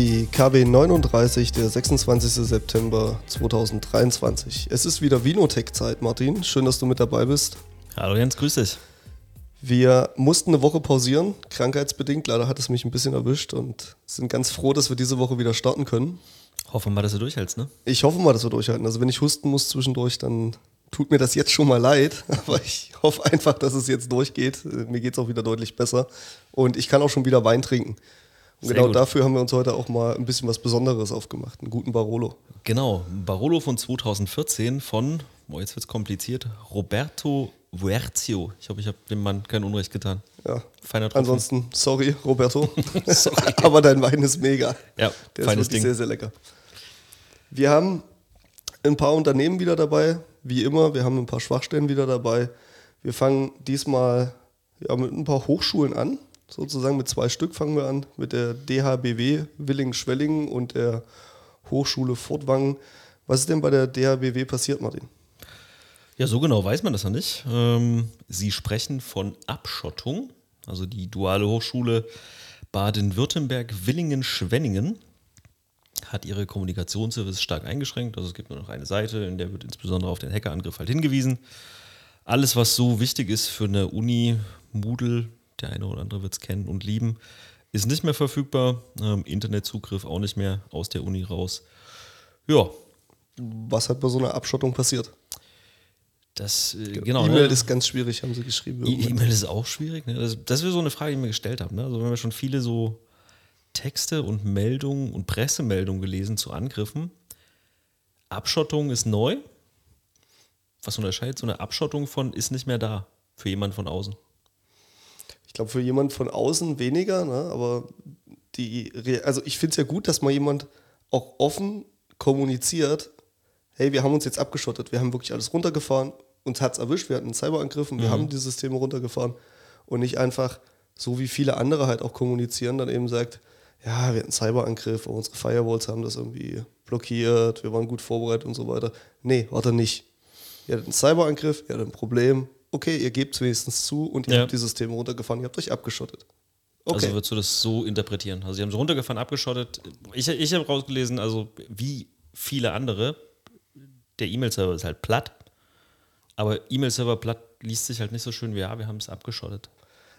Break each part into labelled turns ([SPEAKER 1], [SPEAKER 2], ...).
[SPEAKER 1] Die KW 39, der 26. September 2023. Es ist wieder Vinotech-Zeit, Martin. Schön, dass du mit dabei bist.
[SPEAKER 2] Hallo Jens, grüß dich.
[SPEAKER 1] Wir mussten eine Woche pausieren, krankheitsbedingt. Leider hat es mich ein bisschen erwischt und sind ganz froh, dass wir diese Woche wieder starten können.
[SPEAKER 2] Hoffen wir mal, dass du durchhältst, ne?
[SPEAKER 1] Ich hoffe mal, dass wir durchhalten. Also wenn ich husten muss zwischendurch, dann tut mir das jetzt schon mal leid. Aber ich hoffe einfach, dass es jetzt durchgeht. Mir geht es auch wieder deutlich besser. Und ich kann auch schon wieder Wein trinken. Und
[SPEAKER 2] Sehr
[SPEAKER 1] genau
[SPEAKER 2] gut.
[SPEAKER 1] dafür haben wir uns heute auch mal ein bisschen was Besonderes aufgemacht. Einen guten Barolo.
[SPEAKER 2] Genau, Barolo von 2014 von, oh, jetzt wird's kompliziert, Roberto Vuerzio. Ich hoffe, ich habe dem Mann kein Unrecht getan.
[SPEAKER 1] Ja.
[SPEAKER 2] Feiner Tropfen.
[SPEAKER 1] Ansonsten, sorry, Roberto.
[SPEAKER 2] Sorry.
[SPEAKER 1] Aber dein Wein ist mega.
[SPEAKER 2] Ja,
[SPEAKER 1] Der ist
[SPEAKER 2] feines
[SPEAKER 1] wirklich
[SPEAKER 2] Ding.
[SPEAKER 1] sehr, sehr lecker. Wir haben ein paar Unternehmen wieder dabei, wie immer. Wir haben ein paar Schwachstellen wieder dabei. Wir fangen diesmal ja, mit ein paar Hochschulen an. Sozusagen mit zwei Stück fangen wir an. Mit der DHBW Willingen-Schwellingen und der Hochschule Furtwangen. Was ist denn bei der DHBW passiert, Martin?
[SPEAKER 2] Ja, so genau weiß man das ja nicht. Ähm, Sie sprechen von Abschottung, also die Duale Hochschule Baden-Württemberg-Willingen-Schwenningen hat ihre Kommunikationsservice stark eingeschränkt. Also es gibt nur noch eine Seite, in der wird insbesondere auf den Hackerangriff halt hingewiesen. Alles, was so wichtig ist für eine Uni, Moodle, der eine oder andere wird es kennen und lieben, ist nicht mehr verfügbar. Ähm, Internetzugriff auch nicht mehr aus der Uni raus. Ja,
[SPEAKER 1] Was hat bei so einer Abschottung passiert?
[SPEAKER 2] das äh, genau.
[SPEAKER 1] E-Mail
[SPEAKER 2] ne?
[SPEAKER 1] ist ganz schwierig, haben sie geschrieben.
[SPEAKER 2] E- E-Mail ist auch schwierig. Ne? Das, das wäre so eine Frage, die ich mir gestellt habe. Ne? Also wenn wir schon viele so Texte und Meldungen und Pressemeldungen gelesen zu Angriffen. Abschottung ist neu. Was unterscheidet so eine Abschottung von ist nicht mehr da für jemanden von außen?
[SPEAKER 1] Ich glaube, für jemand von außen weniger, ne? aber die, also ich finde es ja gut, dass mal jemand auch offen kommuniziert, hey, wir haben uns jetzt abgeschottet, wir haben wirklich alles runtergefahren, uns hat es erwischt, wir hatten einen Cyberangriff und wir haben die Systeme runtergefahren und nicht einfach, so wie viele andere halt auch kommunizieren, dann eben sagt, ja, wir hatten einen Cyberangriff, unsere Firewalls haben das irgendwie blockiert, wir waren gut vorbereitet und so weiter. Nee, warte nicht. Ihr hattet einen Cyberangriff, ihr hattet ein Problem, okay, ihr gebt es wenigstens zu und ihr
[SPEAKER 2] Ja.
[SPEAKER 1] habt die Systeme runtergefahren, ihr habt euch abgeschottet. Okay.
[SPEAKER 2] Also würdest du das so interpretieren? Also sie haben sie runtergefahren, abgeschottet. Ich, ich habe rausgelesen, also wie viele andere, der E-Mail-Server ist halt platt. Aber E-Mail-Server platt liest sich halt nicht so schön wie, ja, wir haben es abgeschottet.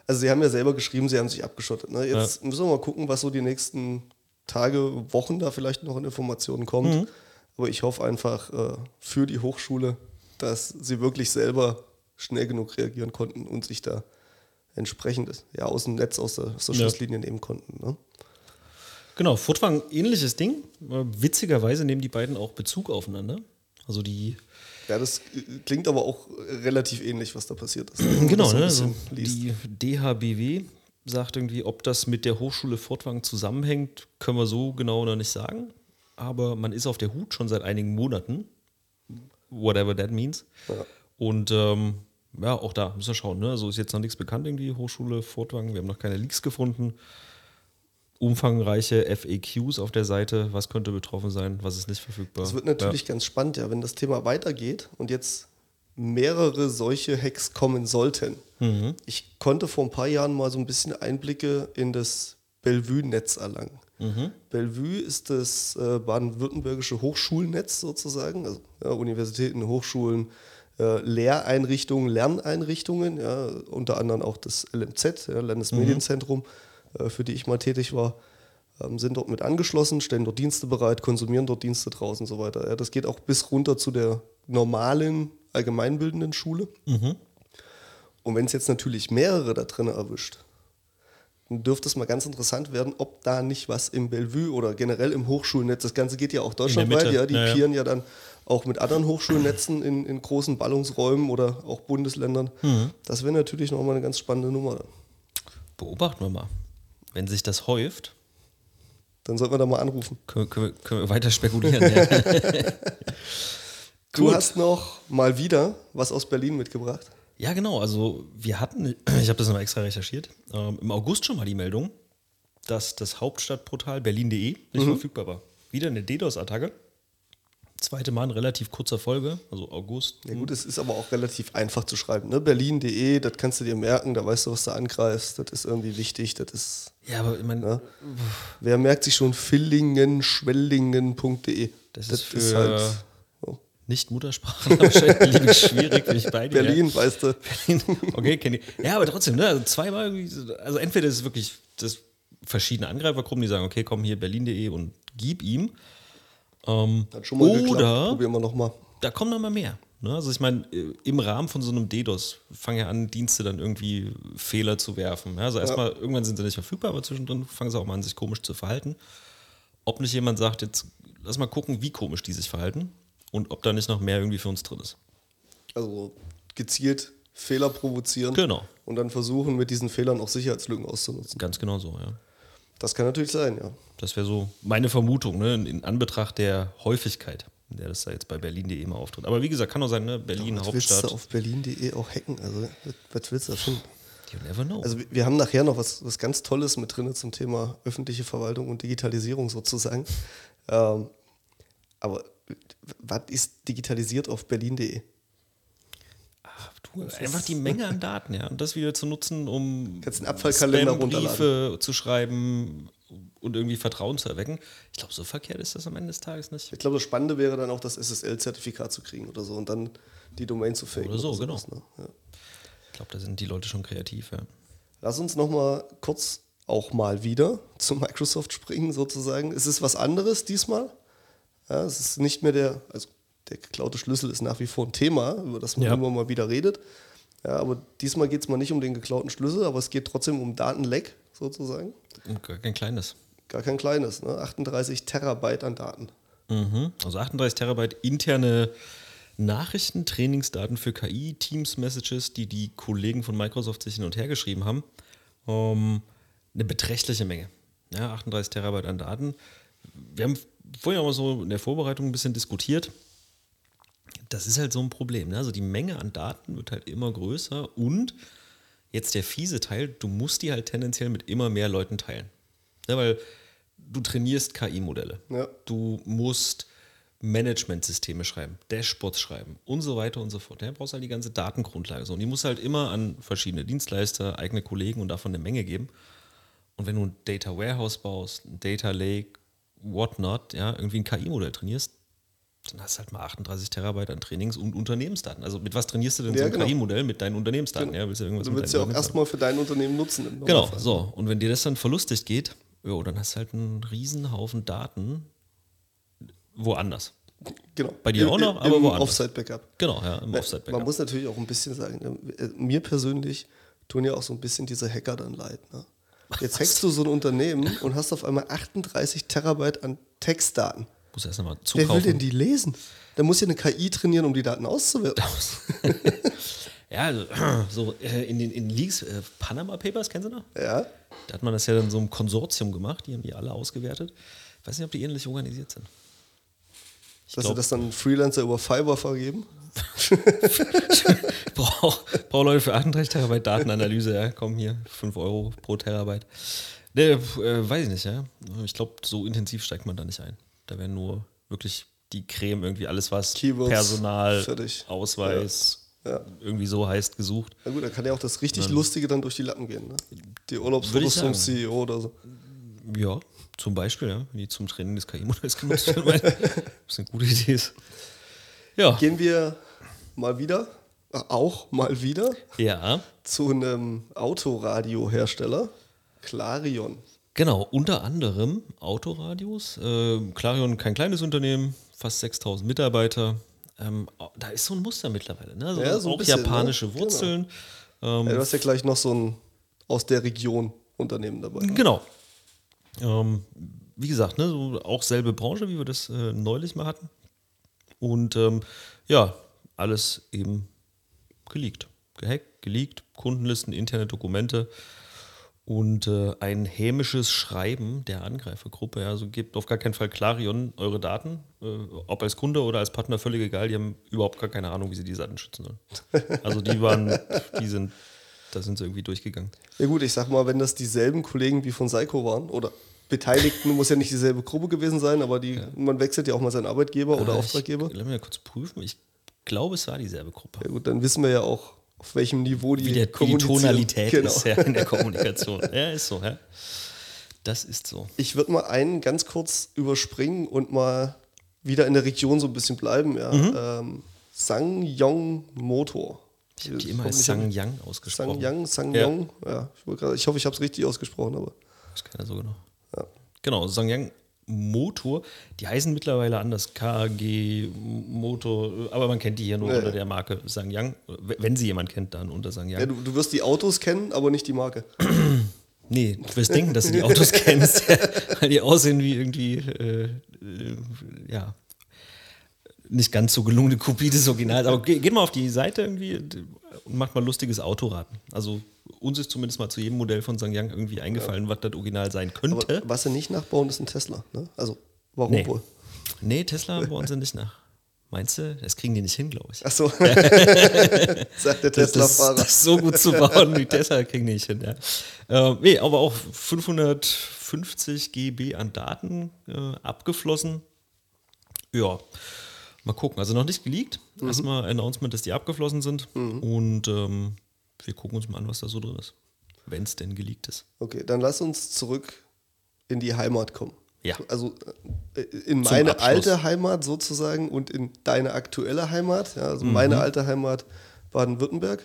[SPEAKER 1] Also sie haben ja selber geschrieben, sie haben sich abgeschottet. Ne? Jetzt müssen wir mal gucken, was so die nächsten Tage, Wochen da vielleicht noch an Informationen kommt.
[SPEAKER 2] Mhm.
[SPEAKER 1] Aber ich hoffe einfach äh, für die Hochschule, dass sie wirklich selber schnell genug reagieren konnten und sich da entsprechend ja, aus dem Netz, aus der, aus der
[SPEAKER 2] Ja.
[SPEAKER 1] Schusslinie nehmen konnten. Ne?
[SPEAKER 2] Genau, Furtwang, ähnliches Ding. Äh, Witzigerweise nehmen die beiden auch Bezug aufeinander. Also die,
[SPEAKER 1] Ja, das äh, klingt aber auch relativ ähnlich, was da passiert ist.
[SPEAKER 2] genau, ne? Also die DHBW sagt irgendwie, ob das mit der Hochschule Furtwang zusammenhängt, können wir so genau noch nicht sagen. Aber man ist auf der Hut schon seit einigen Monaten. Whatever that means.
[SPEAKER 1] Ja.
[SPEAKER 2] Und ähm, ja, auch da müssen wir schauen. Ne? Also ist jetzt noch nichts bekannt, irgendwie Hochschule Furtwang. Wir haben noch keine Leaks gefunden. Umfangreiche FAQs auf der Seite. Was könnte betroffen sein? Was ist nicht verfügbar?
[SPEAKER 1] Es wird natürlich ganz spannend, ja, wenn das Thema weitergeht und jetzt mehrere solche Hacks kommen sollten.
[SPEAKER 2] Mhm.
[SPEAKER 1] Ich konnte vor ein paar Jahren mal so ein bisschen Einblicke in das Bellevue-Netz erlangen.
[SPEAKER 2] Mhm.
[SPEAKER 1] Bellevue ist das äh, baden-württembergische Hochschulnetz sozusagen, also ja, Universitäten, Hochschulen, Lehreinrichtungen, Lerneinrichtungen, ja, unter anderem auch das LMZ, ja, Landesmedienzentrum, äh, für die ich mal tätig war, ähm, sind dort mit angeschlossen, stellen dort Dienste bereit, konsumieren dort Dienste draußen und so weiter. Ja, das geht auch bis runter zu der normalen allgemeinbildenden Schule. Und wenn es jetzt natürlich mehrere da drin erwischt, dann dürfte es mal ganz interessant werden, ob da nicht was im Bellevue oder generell im Hochschulnetz, das Ganze geht ja auch deutschlandweit, ja, die
[SPEAKER 2] ja,
[SPEAKER 1] peeren ja dann auch mit anderen Hochschulnetzen in, in großen Ballungsräumen oder auch Bundesländern.
[SPEAKER 2] Mhm.
[SPEAKER 1] Das wäre natürlich nochmal eine ganz spannende Nummer. Dann.
[SPEAKER 2] Beobachten wir mal. Wenn sich das häuft,
[SPEAKER 1] dann sollten wir da mal anrufen.
[SPEAKER 2] können, wir- können, können wir weiter spekulieren.
[SPEAKER 1] Du
[SPEAKER 2] Gut.
[SPEAKER 1] hast noch mal wieder was aus Berlin mitgebracht.
[SPEAKER 2] Ja, genau. Also wir hatten, ich habe das nochmal extra recherchiert, ähm, im August schon mal die Meldung, dass das Hauptstadtportal berlin.de nicht verfügbar war. Wieder eine DDoS-Attacke. Zweite Mal in relativ kurzer Folge, also August.
[SPEAKER 1] Ja gut, es ist aber auch relativ einfach zu schreiben. Ne? Berlin.de, das kannst du dir merken, da weißt du, was du angreifst. Das ist irgendwie wichtig. Das ist.
[SPEAKER 2] Ja, aber ich meine,
[SPEAKER 1] Ja. Wer merkt sich schon Villingen, Schwellingen.de?
[SPEAKER 2] Das ist für-
[SPEAKER 1] halt so.
[SPEAKER 2] nicht Muttersprachen wahrscheinlich schwierig, bin ich bei dir.
[SPEAKER 1] Berlin, weißt du.
[SPEAKER 2] Berlin. Okay, kenne ich. Ja, aber trotzdem, ne? Also zweimal also entweder ist es wirklich das verschiedene Angreifergruppen, die sagen, okay, komm hier berlin.de und gib ihm. Ähm,
[SPEAKER 1] Hat schon mal geklappt.
[SPEAKER 2] oder
[SPEAKER 1] Probieren wir nochmal.
[SPEAKER 2] da kommen noch mal mehr. Ne? Also ich meine, äh, im Rahmen von so einem DDoS fangen ja an, Dienste dann irgendwie Fehler zu werfen. Ja, also erstmal, irgendwann sind sie nicht verfügbar, aber zwischendrin fangen sie auch mal an, sich komisch zu verhalten. Ob nicht jemand sagt, jetzt lass mal gucken, wie komisch die sich verhalten und ob da nicht noch mehr irgendwie für uns drin ist.
[SPEAKER 1] Also gezielt Fehler provozieren.
[SPEAKER 2] Genau.
[SPEAKER 1] Und dann versuchen, mit diesen Fehlern auch Sicherheitslücken auszunutzen.
[SPEAKER 2] Ganz genau so, ja.
[SPEAKER 1] Das kann natürlich sein, ja.
[SPEAKER 2] Das wäre so meine Vermutung, ne? in, Anbetracht der Häufigkeit, in der das da jetzt bei Berlin.de immer auftritt. Aber wie gesagt, kann auch sein, ne? Berlin,
[SPEAKER 1] Was willst
[SPEAKER 2] Hauptstadt.
[SPEAKER 1] du auf berlin.de auch hacken? Also, was, was willst du da finden?
[SPEAKER 2] You never know.
[SPEAKER 1] Also wir- wir haben nachher noch was, was ganz Tolles mit drin zum Thema öffentliche Verwaltung und Digitalisierung sozusagen. Ähm, aber was ist digitalisiert auf berlin.de?
[SPEAKER 2] Du, einfach die Menge an Daten, ja. Und das wieder zu nutzen, um
[SPEAKER 1] Kannst einen Abfallkalender
[SPEAKER 2] Spam-Briefe zu schreiben und irgendwie Vertrauen zu erwecken. Ich glaube, so verkehrt ist das am Ende des Tages nicht.
[SPEAKER 1] Ich glaube, das Spannende wäre dann auch das SSL-Zertifikat zu kriegen oder so und dann die Domain zu faken.
[SPEAKER 2] Oder so,
[SPEAKER 1] sowas, Ne? Ja.
[SPEAKER 2] Ich glaube, da sind die Leute schon kreativ, ja.
[SPEAKER 1] Lass uns noch mal kurz auch mal wieder zu Microsoft springen sozusagen. Es ist was anderes diesmal. Ja, es ist nicht mehr der, also der geklaute Schlüssel ist nach wie vor ein Thema, über das man
[SPEAKER 2] Ja.
[SPEAKER 1] immer mal wieder redet. Ja, aber diesmal geht es mal nicht um den geklauten Schlüssel, aber es geht trotzdem um Datenleck sozusagen.
[SPEAKER 2] Und gar kein kleines.
[SPEAKER 1] Gar kein kleines, ne? 38 Terabyte an Daten.
[SPEAKER 2] Mhm. Also 38 Terabyte interne Nachrichten, Trainingsdaten für KI, Teams, Messages, die die Kollegen von Microsoft sich hin und her geschrieben haben. Ähm, eine beträchtliche Menge. Ja, 38 Terabyte an Daten. Wir haben vorhin auch mal so in der Vorbereitung ein bisschen diskutiert. Das ist halt so ein Problem. Ne? Also die Menge an Daten wird halt immer größer und jetzt der fiese Teil, du musst die halt tendenziell mit immer mehr Leuten teilen. Ja, weil du trainierst KI-Modelle.
[SPEAKER 1] Ja.
[SPEAKER 2] Du musst Managementsysteme schreiben, Dashboards schreiben und so weiter und so fort. Ja, du brauchst halt die ganze Datengrundlage. So. Und die musst halt immer an verschiedene Dienstleister, eigene Kollegen und davon eine Menge geben. Und wenn du ein Data Warehouse baust, ein Data Lake, whatnot, ja, irgendwie ein KI-Modell trainierst, dann hast du halt mal 38 Terabyte an Trainings- und Unternehmensdaten. Also mit was trainierst du denn
[SPEAKER 1] Ja,
[SPEAKER 2] so ein
[SPEAKER 1] genau.
[SPEAKER 2] KI-Modell? Mit deinen Unternehmensdaten. Ja, willst du irgendwas
[SPEAKER 1] Du
[SPEAKER 2] mit
[SPEAKER 1] willst ja
[SPEAKER 2] deinen
[SPEAKER 1] auch erstmal für dein Unternehmen nutzen.
[SPEAKER 2] Genau,
[SPEAKER 1] Normalfall.
[SPEAKER 2] so. Und wenn dir das dann verlustig geht, jo, dann hast du halt einen riesen Haufen Daten woanders.
[SPEAKER 1] Genau.
[SPEAKER 2] Bei dir
[SPEAKER 1] Im-
[SPEAKER 2] auch noch,
[SPEAKER 1] im-
[SPEAKER 2] aber
[SPEAKER 1] im
[SPEAKER 2] woanders.
[SPEAKER 1] Offside-Backup.
[SPEAKER 2] Genau, ja, im
[SPEAKER 1] Man
[SPEAKER 2] Offside-Backup.
[SPEAKER 1] muss natürlich auch ein bisschen sagen, ne, äh, mir persönlich tun ja auch so ein bisschen diese Hacker dann leid. Ne? Jetzt hackst du so ein Unternehmen und hast auf einmal 38 Terabyte an Textdaten.
[SPEAKER 2] Muss erst nochmal
[SPEAKER 1] Wer will denn
[SPEAKER 2] zukaufen.
[SPEAKER 1] die lesen? Da muss ja eine KI trainieren, um die Daten auszuwerten.
[SPEAKER 2] Ja, also, so äh, in den in Leaks, äh, Panama Papers, kennen Sie noch?
[SPEAKER 1] Ja,
[SPEAKER 2] Da hat man das ja dann so im Konsortium gemacht, die haben die alle ausgewertet. Ich weiß nicht, ob die ähnlich organisiert sind. Ich
[SPEAKER 1] dass sie
[SPEAKER 2] glaub-
[SPEAKER 1] das dann Freelancer über Fiverr vergeben.
[SPEAKER 2] Ich brauche brauch Leute für 38 Terabyte Datenanalyse, ja, komm hier, 5 Euro pro Terabyte. Ne, äh, weiß ich nicht, ja. Ich glaube, so intensiv steigt man da nicht ein. Da werden nur wirklich die Creme, irgendwie alles, was
[SPEAKER 1] Keywords,
[SPEAKER 2] Personal,
[SPEAKER 1] fertig.
[SPEAKER 2] Ausweis,
[SPEAKER 1] Ja.
[SPEAKER 2] irgendwie so heißt, gesucht.
[SPEAKER 1] Na gut, da kann ja auch das richtig Lustige dann durch die Lappen gehen. Ne? Die Urlaubsfotos vom. CEO oder so.
[SPEAKER 2] Ja, zum Beispiel, ja, wenn die zum Training des KI-Modells genutzt werden, weil das eine gute Idee ist. Ja,
[SPEAKER 1] Gehen wir mal wieder, äh, auch mal wieder,
[SPEAKER 2] ja,
[SPEAKER 1] zu einem Autoradiohersteller, Clarion.
[SPEAKER 2] Genau, unter anderem Autoradios. Ähm, Clarion, kein kleines Unternehmen, fast 6000 Mitarbeiter. Ähm, da ist so ein Muster mittlerweile, ne? Also
[SPEAKER 1] Ja, so ein
[SPEAKER 2] auch
[SPEAKER 1] bisschen,
[SPEAKER 2] japanische
[SPEAKER 1] ne?
[SPEAKER 2] Wurzeln. Ähm,
[SPEAKER 1] Ja, du hast ja gleich noch so ein aus der Region Unternehmen dabei.
[SPEAKER 2] Genau. Ähm, wie gesagt, ne, so auch selbe Branche, wie wir das äh, neulich mal hatten. Und ähm, ja, alles eben geleakt. Gehackt, geleakt, Kundenlisten, interne Dokumente und äh, ein hämisches Schreiben der Angreifergruppe. Ja, also gebt auf gar keinen Fall Clarion eure Daten, äh, ob als Kunde oder als Partner, völlig egal. Die haben überhaupt gar keine Ahnung, wie sie die Daten schützen sollen. Also die waren, die sind, da sind sie irgendwie durchgegangen.
[SPEAKER 1] Ja gut, ich sag mal, wenn das dieselben Kollegen wie von Seiko waren oder Beteiligten muss ja nicht dieselbe Gruppe gewesen sein, aber die, man wechselt ja auch mal seinen Arbeitgeber oder
[SPEAKER 2] Ah,
[SPEAKER 1] Auftraggeber.
[SPEAKER 2] Ich, lass mich mal kurz prüfen. Ich glaube, es war dieselbe Gruppe.
[SPEAKER 1] Ja gut, dann wissen wir ja auch, auf welchem Niveau die
[SPEAKER 2] Wie, der, wie die. Tonalität
[SPEAKER 1] genau.
[SPEAKER 2] ist ja in der Kommunikation. ja, ist so, ja. Das ist so.
[SPEAKER 1] Ich würde mal einen ganz kurz überspringen und mal wieder in der Region so ein bisschen bleiben. Ja.
[SPEAKER 2] Mhm.
[SPEAKER 1] Ähm, Sangyong Motor.
[SPEAKER 2] Ich habe die immer als Sang Yang ausgesprochen.
[SPEAKER 1] Sangyang, Sangyong. Ja. ich, wollte gerade- ich hoffe, ich habe es richtig ausgesprochen, aber
[SPEAKER 2] Das keiner so genau.
[SPEAKER 1] Ja.
[SPEAKER 2] Genau, Sangyang Motor, die heißen mittlerweile anders, KG Motor, aber man kennt die hier nur
[SPEAKER 1] Ja,
[SPEAKER 2] unter
[SPEAKER 1] ja.
[SPEAKER 2] der Marke Sangyang. Wenn sie jemand kennt, dann unter Sangyang.
[SPEAKER 1] ja, du, du wirst die Autos kennen, aber nicht die Marke.
[SPEAKER 2] Nee, du wirst denken, dass du die Autos kennst, weil die aussehen wie irgendwie, äh, äh, ja, nicht ganz so gelungene Kopie des Originals. Aber ge geht mal auf die Seite irgendwie und macht mal lustiges Autoraten. Also uns ist zumindest mal zu jedem Modell von Sangyang irgendwie eingefallen, was das Original sein
[SPEAKER 1] Aber
[SPEAKER 2] könnte.
[SPEAKER 1] was sie nicht nachbauen, ist ein Tesla. Ne? Also, warum
[SPEAKER 2] Nee.
[SPEAKER 1] wohl?
[SPEAKER 2] Nee, Tesla bauen sie nicht nach. Meinst du? Das kriegen die nicht hin, glaube ich.
[SPEAKER 1] Achso, sagt der
[SPEAKER 2] Das, das,
[SPEAKER 1] Tesla-Fahrer.
[SPEAKER 2] das so gut zu bauen wie Tesla kriegen die nicht hin. Ja. Ähm, nee, aber auch 550 GB an Daten äh, abgeflossen. Ja, mal gucken. Also noch nicht geleakt.
[SPEAKER 1] Mhm.
[SPEAKER 2] Erstmal Announcement, dass die abgeflossen sind. Und ähm, wir gucken uns mal an, was da so drin ist. Wenn es denn geleakt ist.
[SPEAKER 1] Okay, dann lass uns zurück in die Heimat kommen.
[SPEAKER 2] Ja.
[SPEAKER 1] Also äh, in
[SPEAKER 2] Zum
[SPEAKER 1] meine
[SPEAKER 2] Abschluss.
[SPEAKER 1] alte Heimat sozusagen und in deine aktuelle Heimat. Ja, also meine
[SPEAKER 2] Mhm.
[SPEAKER 1] alte Heimat Baden-Württemberg,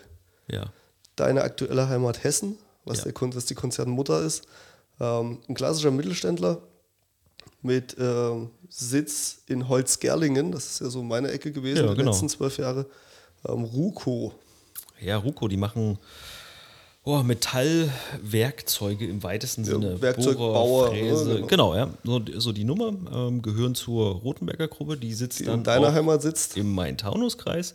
[SPEAKER 2] Ja.
[SPEAKER 1] deine aktuelle Heimat Hessen, was,
[SPEAKER 2] Ja.
[SPEAKER 1] der, was die Konzernmutter ist. Ähm, ein klassischer Mittelständler mit ähm, Sitz in Holzgerlingen, das ist ja so meine Ecke gewesen
[SPEAKER 2] Ja,
[SPEAKER 1] die
[SPEAKER 2] genau.
[SPEAKER 1] letzten zwölf Jahre. Ähm, Ruco,
[SPEAKER 2] Ja, Ruko, die machen oh, Metallwerkzeuge im weitesten
[SPEAKER 1] Ja,
[SPEAKER 2] Sinne.
[SPEAKER 1] Werkzeugbauer,
[SPEAKER 2] Fräse.
[SPEAKER 1] ja, genau.
[SPEAKER 2] genau. ja. So, so die Nummer ähm, gehören zur Rotenberger Gruppe, die sitzt
[SPEAKER 1] die
[SPEAKER 2] dann
[SPEAKER 1] in deiner Heimat sitzt.
[SPEAKER 2] im Main-Taunus-Kreis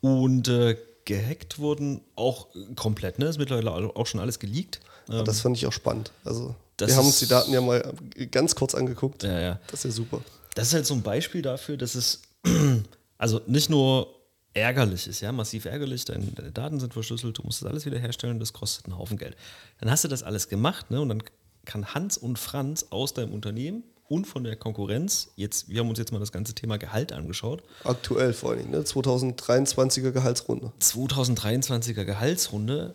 [SPEAKER 2] und äh, gehackt wurden auch komplett, ne? Ist mittlerweile auch schon alles geleakt. Ähm,
[SPEAKER 1] Das fand ich auch spannend. Also
[SPEAKER 2] Das
[SPEAKER 1] wir haben uns die Daten ja mal ganz kurz angeguckt.
[SPEAKER 2] ja, ja.
[SPEAKER 1] Das ist ja super.
[SPEAKER 2] Das ist halt so ein Beispiel dafür, dass es also nicht nur ärgerlich ist, ja, massiv ärgerlich, deine, deine Daten sind verschlüsselt, du musst das alles wieder herstellen, das kostet einen Haufen Geld. Dann hast du das alles gemacht, ne, und dann kann Hans und Franz aus deinem Unternehmen und von der Konkurrenz, jetzt, wir haben uns jetzt mal das ganze Thema Gehalt angeschaut,
[SPEAKER 1] Aktuell vor allen Dingen, ne? 2023er Gehaltsrunde.
[SPEAKER 2] 2023er Gehaltsrunde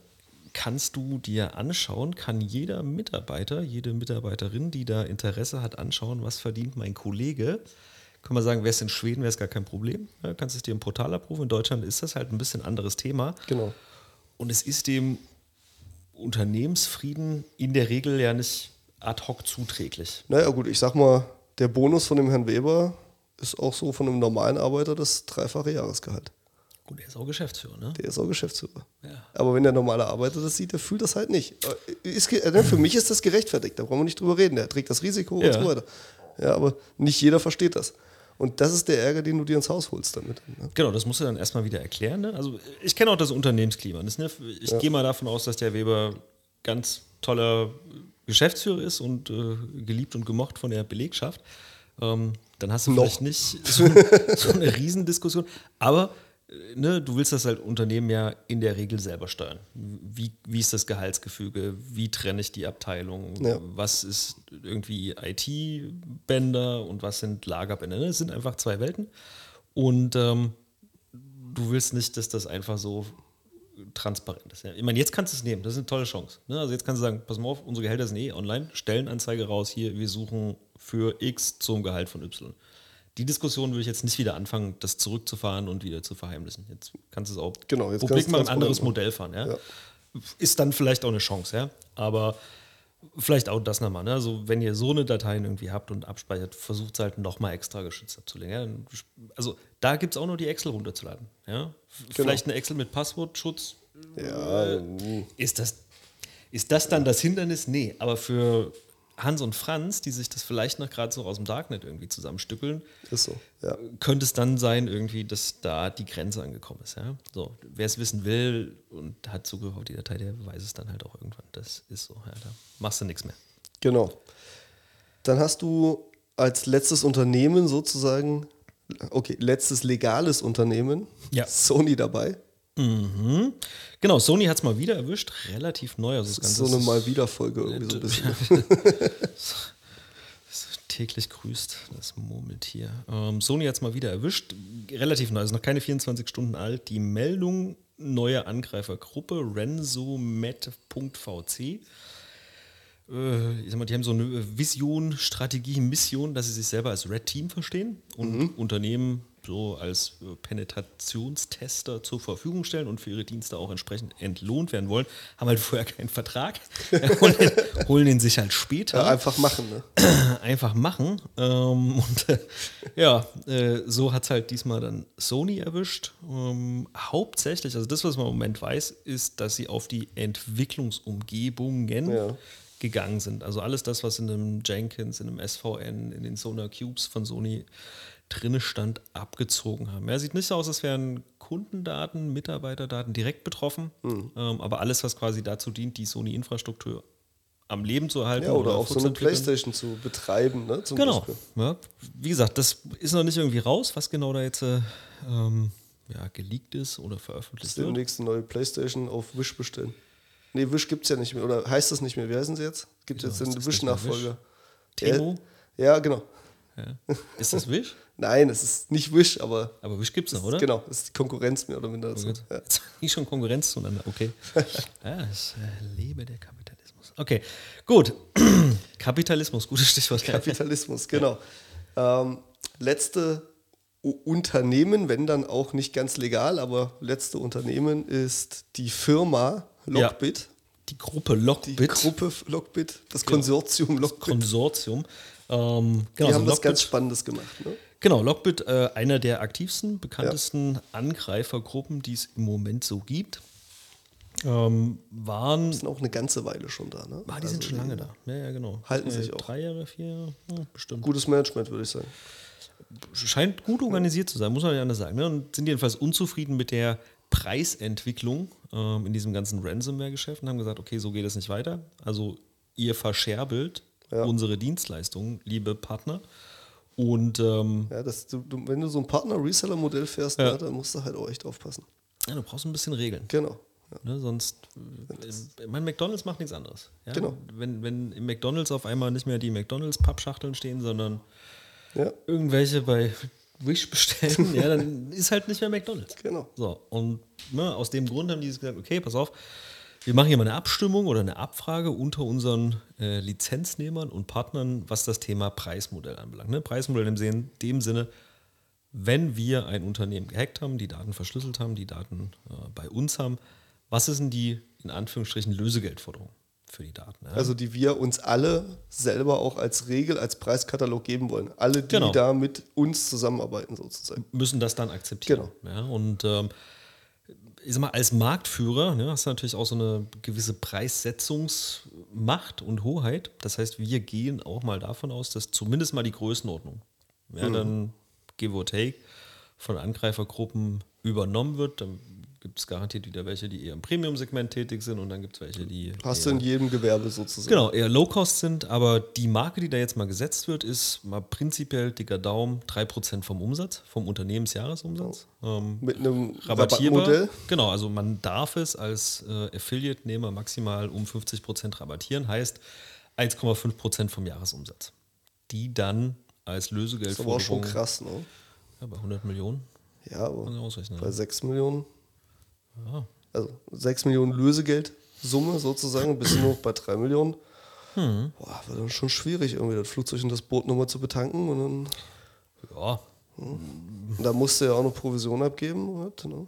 [SPEAKER 2] kannst du dir anschauen, kann jeder Mitarbeiter, jede Mitarbeiterin, die da Interesse hat, anschauen, was verdient mein Kollege. Kann man sagen, wäre es in Schweden, wäre es gar kein Problem. Ja, kannst es dir im Portal abrufen. In Deutschland ist das halt ein bisschen anderes Thema.
[SPEAKER 1] Genau.
[SPEAKER 2] Und es ist dem Unternehmensfrieden in der Regel ja nicht ad hoc zuträglich.
[SPEAKER 1] Naja, gut, ich sag mal, der Bonus von dem Herrn Weber ist auch so von einem normalen Arbeiter das dreifache Jahresgehalt.
[SPEAKER 2] Gut, er ist auch Geschäftsführer, ne?
[SPEAKER 1] Der ist auch Geschäftsführer.
[SPEAKER 2] Ja.
[SPEAKER 1] Aber wenn der normale Arbeiter das sieht, der fühlt das halt nicht. Äh, Ist, äh, für mich ist das gerechtfertigt, da brauchen wir nicht drüber reden. Der trägt das Risiko und
[SPEAKER 2] Ja.
[SPEAKER 1] so weiter. Ja, aber nicht jeder versteht das. Und das ist der Ärger, den du dir ins Haus holst damit. Ne?
[SPEAKER 2] Genau, das musst du dann erstmal wieder erklären. Ne? Also ich kenne auch das Unternehmensklima. Das, ne? Ich gehe mal davon aus, dass der Weber ganz toller Geschäftsführer ist und äh, geliebt und gemocht von der Belegschaft. Ähm, dann hast du
[SPEAKER 1] Noch.
[SPEAKER 2] vielleicht nicht so, so eine Riesendiskussion. Aber ne, du willst das halt Unternehmen ja in der Regel selber steuern. Wie, wie ist das Gehaltsgefüge? Wie trenne ich die Abteilung?
[SPEAKER 1] Ja.
[SPEAKER 2] Was ist irgendwie IT-Bänder und was sind Lagerbänder? Ne? Das sind einfach zwei Welten. Und ähm, du willst nicht, dass das einfach so transparent ist. Ja. Ich meine, jetzt kannst du es nehmen, das ist eine tolle Chance. Ne? Also jetzt kannst du sagen, pass mal auf, unsere Gehälter sind eh online, Stellenanzeige raus, hier, wir suchen für X zum Gehalt von Y. Die Diskussion würde ich jetzt nicht wieder anfangen, das zurückzufahren und wieder zu verheimlichen. Jetzt kannst du es auch
[SPEAKER 1] Genau, jetzt
[SPEAKER 2] publik mal ein anderes. Modell fahren. Ja?
[SPEAKER 1] Ja.
[SPEAKER 2] Ist dann vielleicht auch eine Chance, ja. Aber vielleicht auch das nochmal. Ne? Also, wenn ihr so eine Dateien irgendwie habt und abspeichert, versucht es halt nochmal extra geschützt abzulegen. Ja? Also, da gibt es auch nur die Excel runterzuladen. Ja? Vielleicht eine Excel mit Passwortschutz.
[SPEAKER 1] Ja,
[SPEAKER 2] Ist das, ist das dann das Hindernis? Nee, aber für Hans und Franz, die sich das vielleicht noch gerade so aus dem Darknet irgendwie zusammenstückeln,
[SPEAKER 1] ist so. Ja.
[SPEAKER 2] könnte es dann sein, irgendwie, dass da die Grenze angekommen ist. Ja? So, wer es wissen will und hat Zugriff auf die Datei, der weiß es dann halt auch irgendwann. Das ist so. Ja, da machst du nichts mehr.
[SPEAKER 1] Genau. Dann hast du als letztes Unternehmen sozusagen, okay, letztes legales Unternehmen,
[SPEAKER 2] Ja.
[SPEAKER 1] Sony dabei.
[SPEAKER 2] Mhm. Genau, Sony hat es mal wieder erwischt, relativ neu. Also das
[SPEAKER 1] Das ist
[SPEAKER 2] Ganze
[SPEAKER 1] so eine
[SPEAKER 2] ist-
[SPEAKER 1] Mal-Wieder-Folge irgendwie so ein bisschen.
[SPEAKER 2] täglich grüßt das Murmeltier. Ähm, Sony hat es mal wieder erwischt. Relativ neu, also noch keine 24 Stunden alt. Die Meldung neue Angreifergruppe, renzomet.vc. Äh, ich sag mal, die haben so eine Vision, Strategie, Mission, dass sie sich selber als Red Team verstehen und mhm. Unternehmen so als äh, Penetrationstester zur Verfügung stellen und für ihre Dienste auch entsprechend entlohnt werden wollen, haben halt vorher keinen Vertrag, holen, den, holen den sich halt später.
[SPEAKER 1] Ja, einfach machen, ne?
[SPEAKER 2] Einfach machen. Ähm, und äh, ja, äh, so hat es halt diesmal dann Sony erwischt. Ähm, hauptsächlich, also das, was man im Moment weiß, ist, dass sie auf die Entwicklungsumgebungen ja. gegangen sind. Also alles das, was in einem Jenkins, in einem SVN, in den Sonar Cubes von Sony drinne stand, abgezogen haben. Er sieht nicht so aus, als wären Kundendaten, Mitarbeiterdaten direkt betroffen, mhm. ähm, aber alles, was quasi dazu dient, die Sony-Infrastruktur am Leben zu erhalten.
[SPEAKER 1] Ja, oder, oder auch so eine Playstation zu betreiben. Ne,
[SPEAKER 2] genau. Ja, wie gesagt, das ist noch nicht irgendwie raus, was genau da jetzt äh, ähm, ja, geleakt ist oder veröffentlicht
[SPEAKER 1] wird. Demnächst eine neue Playstation auf Wish bestellen. Nee, Wish gibt es ja nicht mehr. Oder heißt das nicht mehr? Wie heißen sie jetzt? Gibt es genau, jetzt den Wish-Nachfolger?
[SPEAKER 2] Temo?
[SPEAKER 1] Ja, genau.
[SPEAKER 2] Ja. Ist das Wish?
[SPEAKER 1] Nein, es ist nicht Wish, aber.
[SPEAKER 2] Aber Wish gibt es noch, oder?
[SPEAKER 1] Genau, das ist die Konkurrenz mehr oder minder. So.
[SPEAKER 2] Ja. Jetzt nicht schon Konkurrenz zueinander, okay. ja, äh, lebe der Kapitalismus. Okay, gut. Kapitalismus, gutes Stichwort.
[SPEAKER 1] Kapitalismus, genau. Ähm, letzte Unternehmen, wenn dann auch nicht ganz legal, aber letzte Unternehmen ist die Firma Lockbit. Ja,
[SPEAKER 2] die Gruppe Lockbit.
[SPEAKER 1] Die Gruppe Lockbit, das Konsortium Lockbit. Das
[SPEAKER 2] Konsortium.
[SPEAKER 1] Ähm, genau, die haben so was ganz Spannendes gemacht. Ne?
[SPEAKER 2] Genau, Lockbit, äh, einer der aktivsten, bekanntesten ja. Angreifergruppen, die es im Moment so gibt. Ähm, waren.
[SPEAKER 1] Die sind auch eine ganze Weile schon da, ne?
[SPEAKER 2] Ah, die also sind schon lange da. Ja, ja, genau.
[SPEAKER 1] Halten äh, sich auch.
[SPEAKER 2] Drei Jahre, vier Jahre, ja, bestimmt.
[SPEAKER 1] Gutes Management, würde ich sagen.
[SPEAKER 2] Scheint gut organisiert zu sein, muss man ja anders sagen. Ne? Und sind jedenfalls unzufrieden mit der Preisentwicklung ähm, in diesem ganzen Ransomware-Geschäft und haben gesagt, okay, so geht es nicht weiter. Also ihr verscherbelt ja. unsere Dienstleistungen, liebe Partner. Und ähm,
[SPEAKER 1] ja, das, du, wenn du so ein Partner-Reseller-Modell fährst, ja. ne, dann musst du halt auch echt aufpassen.
[SPEAKER 2] Ja, du brauchst ein bisschen Regeln.
[SPEAKER 1] Genau.
[SPEAKER 2] Ne, sonst, äh, mein McDonalds macht nichts anderes. Genau. Wenn, wenn im McDonalds auf einmal nicht mehr die McDonalds-Pappschachteln stehen, sondern irgendwelche bei Wish bestellen, ja, dann ist halt nicht mehr McDonalds.
[SPEAKER 1] Genau.
[SPEAKER 2] So, und ne, aus dem Grund haben die gesagt, okay, pass auf, wir machen hier mal eine Abstimmung oder eine Abfrage unter unseren äh, Lizenznehmern und Partnern, was das Thema Preismodell anbelangt. Ne? Preismodell im Sinn, dem Sinne, wenn wir ein Unternehmen gehackt haben, die Daten verschlüsselt haben, die Daten äh, bei uns haben, was ist denn die in Anführungsstrichen Lösegeldforderung für die Daten? Ja?
[SPEAKER 1] Also die wir uns alle selber auch als Regel, als Preiskatalog geben wollen. Alle, die genau. da mit uns zusammenarbeiten sozusagen.
[SPEAKER 2] Müssen das dann akzeptieren. Genau. Ja? Und ähm, ich sag mal, als Marktführer ne, hast du natürlich auch so eine gewisse Preissetzungsmacht und Hoheit. Das heißt, wir gehen auch mal davon aus, dass zumindest mal die Größenordnung, ja, mhm. dann give or take, von Angreifergruppen übernommen wird. Dann gibt es garantiert wieder welche, die eher im Premium-Segment tätig sind und dann gibt es welche, die.
[SPEAKER 1] Hast du in jedem Gewerbe sozusagen.
[SPEAKER 2] Genau, eher Low-Cost sind, aber die Marke, die da jetzt mal gesetzt wird, ist mal prinzipiell dicker Daumen 3% vom Umsatz, vom Unternehmensjahresumsatz.
[SPEAKER 1] Oh. Ähm, Mit einem Rabattierbar.
[SPEAKER 2] Genau, also man darf es als äh, Affiliate-Nehmer maximal um 50% rabattieren, heißt 1,5% vom Jahresumsatz. Die dann als Lösegeld. Das ist
[SPEAKER 1] aber auch schon krass, ne?
[SPEAKER 2] Ja, bei 100 Millionen.
[SPEAKER 1] Ja, aber bei 6 Millionen. Ja. Also 6 Millionen Lösegeldsumme sozusagen, bis nur noch bei 3 Millionen. Hm. Boah, war dann schon schwierig, irgendwie das Flugzeug und das Boot nochmal zu betanken. Und dann,
[SPEAKER 2] ja.
[SPEAKER 1] Hm. Und da musste ja auch noch Provision abgeben. Halt, ne?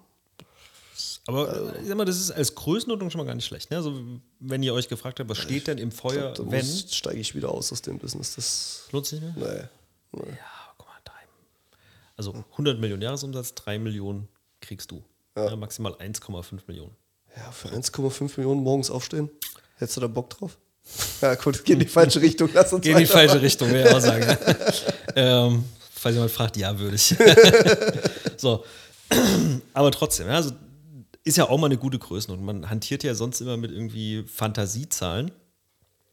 [SPEAKER 2] Aber also, ich sag mal, das ist als Größenordnung schon mal gar nicht schlecht. Ne? Also, wenn ihr euch gefragt habt, was steht denn im Feuer,
[SPEAKER 1] glaub,
[SPEAKER 2] wenn.
[SPEAKER 1] steige ich wieder aus aus dem Business. Das
[SPEAKER 2] lohnt sich nicht
[SPEAKER 1] mehr? Nee.
[SPEAKER 2] nee. Ja, guck mal, drei. Also 100 Millionen Jahresumsatz, 3 Millionen kriegst du. Ja. Ja, maximal 1,5 Millionen.
[SPEAKER 1] Ja, für 1,5 Millionen morgens aufstehen? Hättest du da Bock drauf? Ja, gut, geht in die falsche Richtung. Lass uns
[SPEAKER 2] Geht in die falsche Richtung, will ich auch sagen. ähm, falls jemand fragt, ja, würde ich. so. Aber trotzdem, ja, also ist ja auch mal eine gute Größenordnung. Man hantiert ja sonst immer mit irgendwie Fantasiezahlen.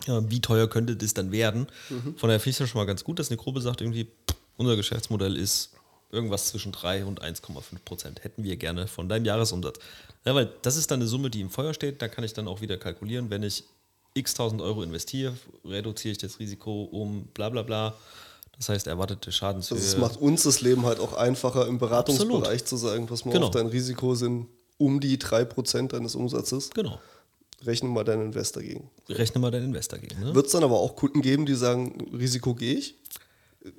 [SPEAKER 2] Ja, wie teuer könnte das dann werden? Mhm. Von daher finde ich es schon mal ganz gut, dass eine Gruppe sagt, irgendwie, unser Geschäftsmodell ist irgendwas zwischen 3 und 1,5 Prozent hätten wir gerne von deinem Jahresumsatz. Ja, weil das ist dann eine Summe, die im Feuer steht. Da kann ich dann auch wieder kalkulieren, wenn ich x tausend Euro investiere, reduziere ich das Risiko um bla bla bla. Das heißt, erwartete Schadenshöhe.
[SPEAKER 1] Also es macht uns das Leben halt auch einfacher, im Beratungsbereich
[SPEAKER 2] Absolut.
[SPEAKER 1] zu sagen, pass mal
[SPEAKER 2] Genau.
[SPEAKER 1] auf, dein Risiko sind um die 3% deines Umsatzes.
[SPEAKER 2] genau.
[SPEAKER 1] Rechne mal deinen Investor gegen.
[SPEAKER 2] Rechne mal deinen Investor gegen. Ne?
[SPEAKER 1] Wird es dann aber auch Kunden geben, die sagen, Risiko gehe ich?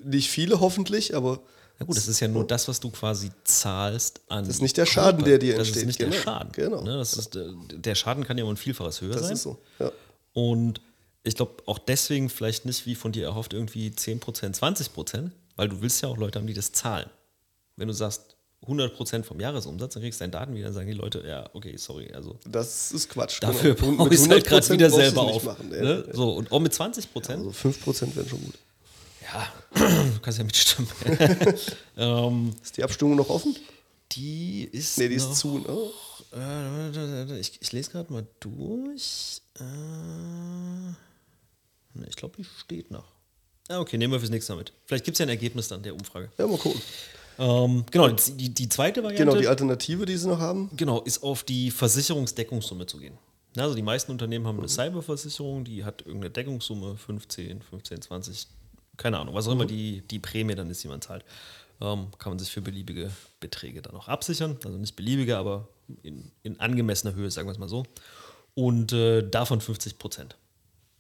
[SPEAKER 1] Nicht viele hoffentlich, aber
[SPEAKER 2] Na gut, das ist ja nur das, was du quasi zahlst an.
[SPEAKER 1] Das ist nicht der Schaden, der dir
[SPEAKER 2] Das
[SPEAKER 1] entsteht.
[SPEAKER 2] ist nicht
[SPEAKER 1] Genau.
[SPEAKER 2] der Schaden.
[SPEAKER 1] Genau.
[SPEAKER 2] Ne? Das ist, äh, der Schaden kann ja um ein Vielfaches höher
[SPEAKER 1] das
[SPEAKER 2] sein.
[SPEAKER 1] ist so. Ja.
[SPEAKER 2] Und ich glaube auch deswegen vielleicht nicht, wie von dir erhofft, irgendwie 10%, 20%, weil du willst ja auch Leute haben, die das zahlen. Wenn du sagst 100% vom Jahresumsatz, dann kriegst du deine Daten wieder, dann sagen die Leute, ja, okay, sorry, also
[SPEAKER 1] Das ist Quatsch.
[SPEAKER 2] dafür
[SPEAKER 1] genau.
[SPEAKER 2] Baue
[SPEAKER 1] mit
[SPEAKER 2] ich es halt gerade
[SPEAKER 1] 100%
[SPEAKER 2] wieder selber auf.
[SPEAKER 1] Machen. Ja,
[SPEAKER 2] ne?
[SPEAKER 1] ja.
[SPEAKER 2] So, und auch mit 20%,
[SPEAKER 1] Also 5% wären schon gut.
[SPEAKER 2] Ja, du kannst ja mitstimmen. ähm,
[SPEAKER 1] Ist die Abstimmung noch offen?
[SPEAKER 2] die ist.
[SPEAKER 1] Nee, die ist
[SPEAKER 2] noch,
[SPEAKER 1] zu, ne?
[SPEAKER 2] Äh, ich, ich lese gerade mal durch. Äh, ne, ich glaube, die steht noch. Ah, okay, nehmen wir fürs nächste Mal mit. Vielleicht gibt es ja ein Ergebnis dann der Umfrage.
[SPEAKER 1] Ja, mal gucken.
[SPEAKER 2] Ähm, genau, die, die, zweite Variante
[SPEAKER 1] Genau, die Alternative, die sie noch haben.
[SPEAKER 2] genau, ist auf die Versicherungsdeckungssumme zu gehen. Also die meisten Unternehmen haben eine Cyberversicherung, die hat irgendeine Deckungssumme, 15, 15, 20, keine Ahnung, was auch immer die, die Prämie dann ist, die man zahlt. Ähm, kann man sich für beliebige Beträge dann auch absichern. Also nicht beliebige, aber in, in angemessener Höhe, sagen wir es mal so. Und äh, davon 50 Prozent.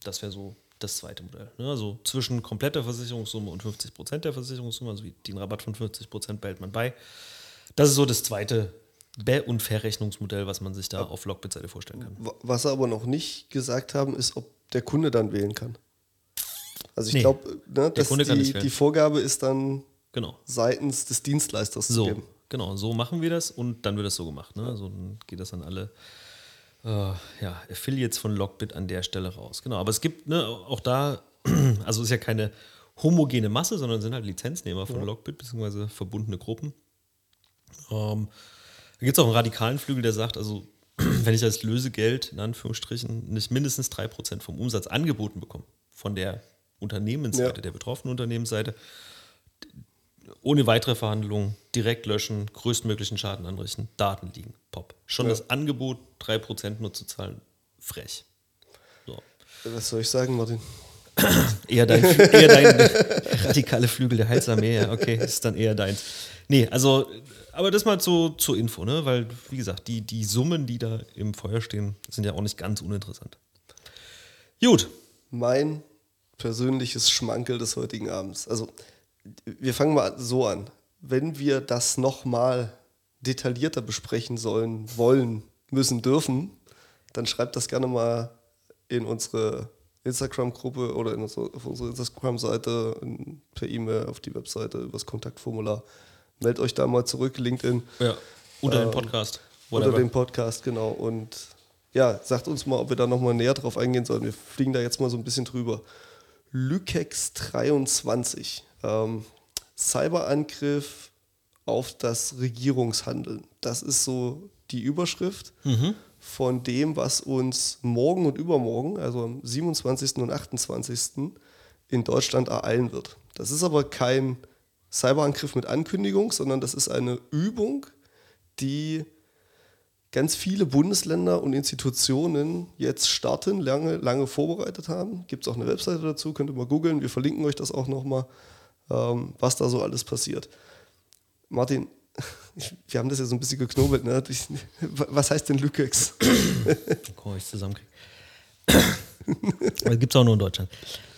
[SPEAKER 2] Das wäre so das zweite Modell. Ne? Also zwischen kompletter Versicherungssumme und 50 Prozent der Versicherungssumme, also wie den Rabatt von 50 Prozent behält man bei. Das ist so das zweite Be- und Verrechnungsmodell, was man sich da auf Lockbit-Seite vorstellen kann.
[SPEAKER 1] Wa- Was sie aber noch nicht gesagt haben, ist, ob der Kunde dann wählen kann. Also ich
[SPEAKER 2] Nee,
[SPEAKER 1] glaube, ne, dass die, die Vorgabe ist dann
[SPEAKER 2] Genau.
[SPEAKER 1] seitens des Dienstleisters zu
[SPEAKER 2] So,
[SPEAKER 1] geben.
[SPEAKER 2] genau, so machen wir das und dann wird das so gemacht. Ne? Also dann geht das an alle äh, ja, Affiliates von Lockbit an der Stelle raus. Genau, aber es gibt ne, auch da, also es ist ja keine homogene Masse, sondern sind halt Lizenznehmer von Lockbit, beziehungsweise verbundene Gruppen. Ähm, da gibt es auch einen radikalen Flügel, der sagt, also wenn ich als Lösegeld in Anführungsstrichen nicht mindestens 3% vom Umsatz angeboten bekomme, von der Unternehmensseite,
[SPEAKER 1] Ja.
[SPEAKER 2] der betroffenen Unternehmensseite, ohne weitere Verhandlungen direkt löschen, größtmöglichen Schaden anrichten, Daten liegen, pop. Schon
[SPEAKER 1] Ja.
[SPEAKER 2] das Angebot, 3% nur zu zahlen, frech. So.
[SPEAKER 1] Was soll ich sagen, Martin?
[SPEAKER 2] Eher dein, eher dein radikale Flügel der Heilsarmee, ja, okay, ist dann eher deins. Nee, also, aber das mal zu, zur Info, ne? Weil, wie gesagt, die, die Summen, die da im Feuer stehen, sind ja auch nicht ganz uninteressant. Gut,
[SPEAKER 1] Mein persönliches Schmankel des heutigen Abends. Also, wir fangen mal so an. Wenn wir das nochmal detaillierter besprechen sollen, wollen, müssen, dürfen, dann schreibt das gerne mal in unsere Instagram-Gruppe oder in unsere, auf unsere Instagram-Seite, in- per E-Mail auf die Webseite, übers Kontaktformular. Meldet euch da mal zurück, LinkedIn.
[SPEAKER 2] ja, unter
[SPEAKER 1] Ähm,
[SPEAKER 2] dem Podcast.
[SPEAKER 1] Unter
[SPEAKER 2] whatever.
[SPEAKER 1] dem Podcast, genau. Und ja, sagt uns mal, ob wir da nochmal näher drauf eingehen sollen. Wir fliegen da jetzt mal so ein bisschen drüber. Lykex 23. Ähm, Cyberangriff auf das Regierungshandeln. Das ist so die Überschrift von dem, was uns morgen und übermorgen, also am 27. und 28. in Deutschland ereilen wird. Das ist aber kein Cyberangriff mit Ankündigung, sondern das ist eine Übung, die ganz viele Bundesländer und Institutionen jetzt starten, lange, lange vorbereitet haben. Gibt es auch eine Webseite dazu, könnt ihr mal googeln. Wir verlinken euch das auch nochmal, ähm, was da so alles passiert. Martin, wir haben das ja so ein bisschen geknobelt. Ne? Was heißt denn Lykex?
[SPEAKER 2] Guck ich zusammenkriege. gibt es auch nur in Deutschland.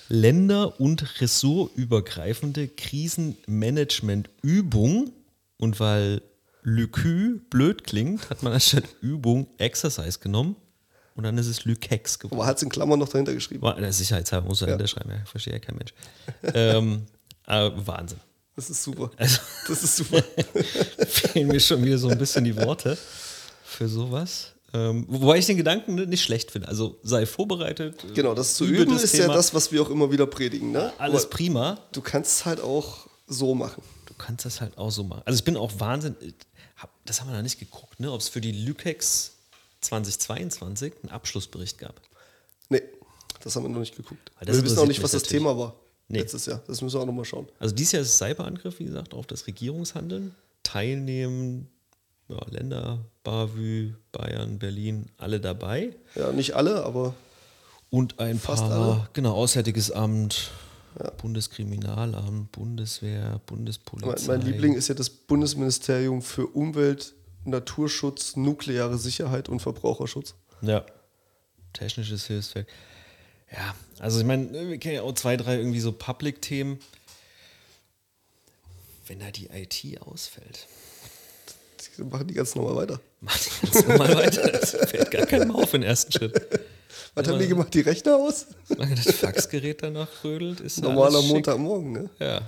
[SPEAKER 2] Länder- und ressortübergreifende Krisenmanagement-Übung. Und weil Lykü blöd klingt, hat man anstatt Übung Exercise genommen. Und dann ist es Lykex geworden.
[SPEAKER 1] Aber hat es in Klammern noch dahinter geschrieben.
[SPEAKER 2] War, der Sicherheitshalber muss er dahinter schreiben, ja, verstehe ja kein Mensch. ähm, aber Wahnsinn.
[SPEAKER 1] Das ist super.
[SPEAKER 2] Also
[SPEAKER 1] Das ist super.
[SPEAKER 2] fehlen mir schon wieder so ein bisschen die Worte für sowas. Ähm, wobei ich den Gedanken nicht schlecht finde. Also sei vorbereitet.
[SPEAKER 1] Genau, das zu
[SPEAKER 2] übe
[SPEAKER 1] üben ist ja
[SPEAKER 2] Thema.
[SPEAKER 1] das, was wir auch immer wieder predigen. Ne?
[SPEAKER 2] Alles
[SPEAKER 1] Aber
[SPEAKER 2] prima.
[SPEAKER 1] du kannst es halt auch so machen.
[SPEAKER 2] Du kannst das halt auch so machen. Also ich bin auch Wahnsinn. Hab- Das haben wir noch nicht geguckt, ne? ob es für die Lykex 2022 einen Abschlussbericht gab.
[SPEAKER 1] Nee, das haben wir noch nicht geguckt. Wir wissen auch nicht, was das
[SPEAKER 2] natürlich.
[SPEAKER 1] Thema war
[SPEAKER 2] Nee.
[SPEAKER 1] letztes Jahr. Das müssen wir auch nochmal schauen.
[SPEAKER 2] Also dieses Jahr ist Cyberangriff, wie gesagt, auf das Regierungshandeln. Teilnehmen ja, Länder, Bavü, Bayern, Berlin, alle dabei.
[SPEAKER 1] Ja, nicht alle, aber
[SPEAKER 2] Und ein
[SPEAKER 1] Fast
[SPEAKER 2] paar,
[SPEAKER 1] alle.
[SPEAKER 2] genau, Auswärtiges Amt, Bundeskriminalamt, Bundeswehr,
[SPEAKER 1] Mein,
[SPEAKER 2] Bundespolizei.
[SPEAKER 1] mein Liebling ist ja das Bundesministerium für Umwelt, Naturschutz, nukleare Sicherheit und Verbraucherschutz.
[SPEAKER 2] Ja. Technisches Hilfswerk. Ja, also ich meine, wir kennen ja auch zwei, drei irgendwie so Public-Themen. Wenn da die IT ausfällt,
[SPEAKER 1] Die machen die ganz normal weiter.
[SPEAKER 2] mach die ganz normal weiter. Das fällt gar keinem auf im ersten Schritt.
[SPEAKER 1] Was
[SPEAKER 2] Ja,
[SPEAKER 1] haben die gemacht? Die Rechner aus?
[SPEAKER 2] Solange das Faxgerät danach rödelt, ist
[SPEAKER 1] Normaler. Montagmorgen, ne?
[SPEAKER 2] Ja.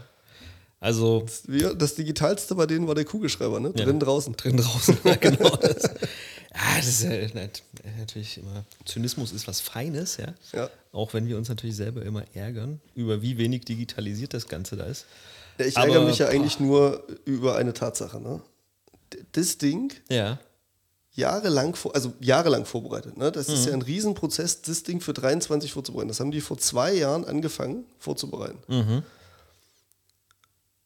[SPEAKER 2] Also
[SPEAKER 1] Wir, das Digitalste bei denen war der Kugelschreiber, ne?
[SPEAKER 2] Ja.
[SPEAKER 1] Drin, draußen.
[SPEAKER 2] drin draußen. Ja, genau. Das, ja, das ist ja nat- natürlich immer. Zynismus ist was Feines, ja.
[SPEAKER 1] Ja.
[SPEAKER 2] Auch wenn wir uns natürlich selber immer ärgern, über wie wenig digitalisiert das Ganze da ist.
[SPEAKER 1] Ja, ich ärgere mich ja
[SPEAKER 2] boah.
[SPEAKER 1] eigentlich nur über eine Tatsache, ne? D- Das Ding
[SPEAKER 2] Ja.
[SPEAKER 1] Jahrelang, vor, also jahrelang vorbereitet. Ne? Das
[SPEAKER 2] Mhm.
[SPEAKER 1] ist ja ein Riesenprozess, das Ding für 23 vorzubereiten. Das haben die vor zwei Jahren angefangen vorzubereiten.
[SPEAKER 2] Mhm.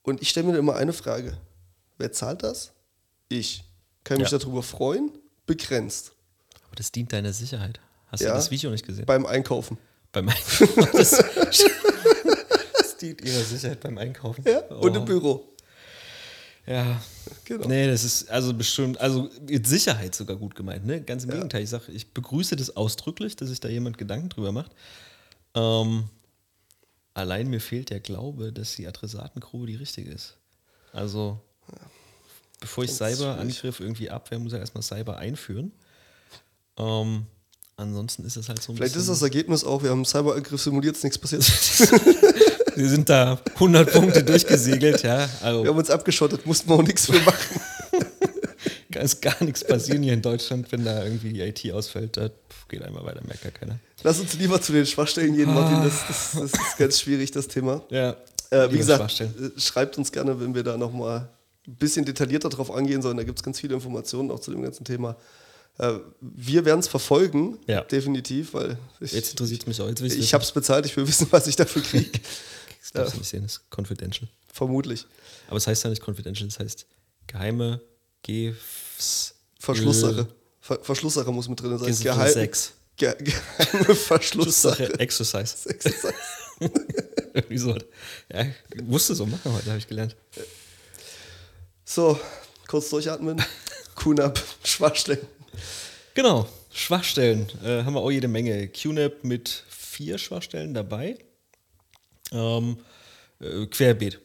[SPEAKER 1] Und ich stelle mir immer eine Frage. Wer zahlt das? Ich. Kann mich
[SPEAKER 2] Ja.
[SPEAKER 1] darüber freuen? Begrenzt.
[SPEAKER 2] Aber das dient deiner Sicherheit. Hast
[SPEAKER 1] Ja.
[SPEAKER 2] du das Video nicht gesehen?
[SPEAKER 1] Beim Einkaufen.
[SPEAKER 2] beim Einkaufen. Das, das dient ihrer Sicherheit beim Einkaufen.
[SPEAKER 1] Ja? Und im
[SPEAKER 2] Oh.
[SPEAKER 1] Büro.
[SPEAKER 2] Ja.
[SPEAKER 1] Genau.
[SPEAKER 2] Nee, das ist also bestimmt, also mit Sicherheit sogar gut gemeint, ne? Ganz im Gegenteil. Ich sage, ich begrüße das ausdrücklich, dass sich da jemand Gedanken drüber macht. Ähm, allein mir fehlt der Glaube, dass die Adressatengrube die richtige ist. Also, bevor ich Cyberangriff irgendwie abwehr, muss ich erstmal Cyber einführen. Ähm, ansonsten ist es halt so ein
[SPEAKER 1] Vielleicht ist
[SPEAKER 2] bisschen.
[SPEAKER 1] das Ergebnis auch, wir haben einen Cyberangriff simuliert, ist nichts passiert.
[SPEAKER 2] Wir sind da 100 Punkte durchgesegelt, ja. Also
[SPEAKER 1] Wir haben uns abgeschottet, mussten wir auch nichts für machen.
[SPEAKER 2] kann ist gar nichts passieren hier in Deutschland, wenn da irgendwie die IT ausfällt. Da geht einmal weiter, merkt gar keiner.
[SPEAKER 1] Lass uns lieber zu den Schwachstellen gehen, Martin. Das, das, das ist ganz schwierig, das Thema.
[SPEAKER 2] Ja.
[SPEAKER 1] Äh, wie gesagt, äh, schreibt uns gerne, wenn wir da nochmal ein bisschen detaillierter drauf angehen sollen. Da gibt es ganz viele Informationen auch zu dem ganzen Thema. Äh, wir werden es verfolgen,
[SPEAKER 2] Ja.
[SPEAKER 1] definitiv, weil ich,
[SPEAKER 2] Jetzt interessiert es mich auch. Jetzt
[SPEAKER 1] ich
[SPEAKER 2] wissen.
[SPEAKER 1] habe es bezahlt, ich will wissen, was ich dafür kriege.
[SPEAKER 2] Das darfst du nicht sehen, das ist confidential.
[SPEAKER 1] Vermutlich.
[SPEAKER 2] Aber es heißt ja nicht confidential, das heißt geheime GFs.
[SPEAKER 1] Verschlusssache. Ver Verschlusssache muss mit drin sein.
[SPEAKER 2] Du
[SPEAKER 1] Geheim-
[SPEAKER 2] Sex.
[SPEAKER 1] Ge geheime Verschlusssache.
[SPEAKER 2] Exercise.
[SPEAKER 1] Exercise.
[SPEAKER 2] Irgendwie so. Ja, musst du so machen heute, habe ich gelernt.
[SPEAKER 1] So, kurz durchatmen. QNAP, Schwachstellen.
[SPEAKER 2] Genau, Schwachstellen äh, haben wir auch jede Menge. QNAP mit vier Schwachstellen dabei. Ähm, äh, querbeet.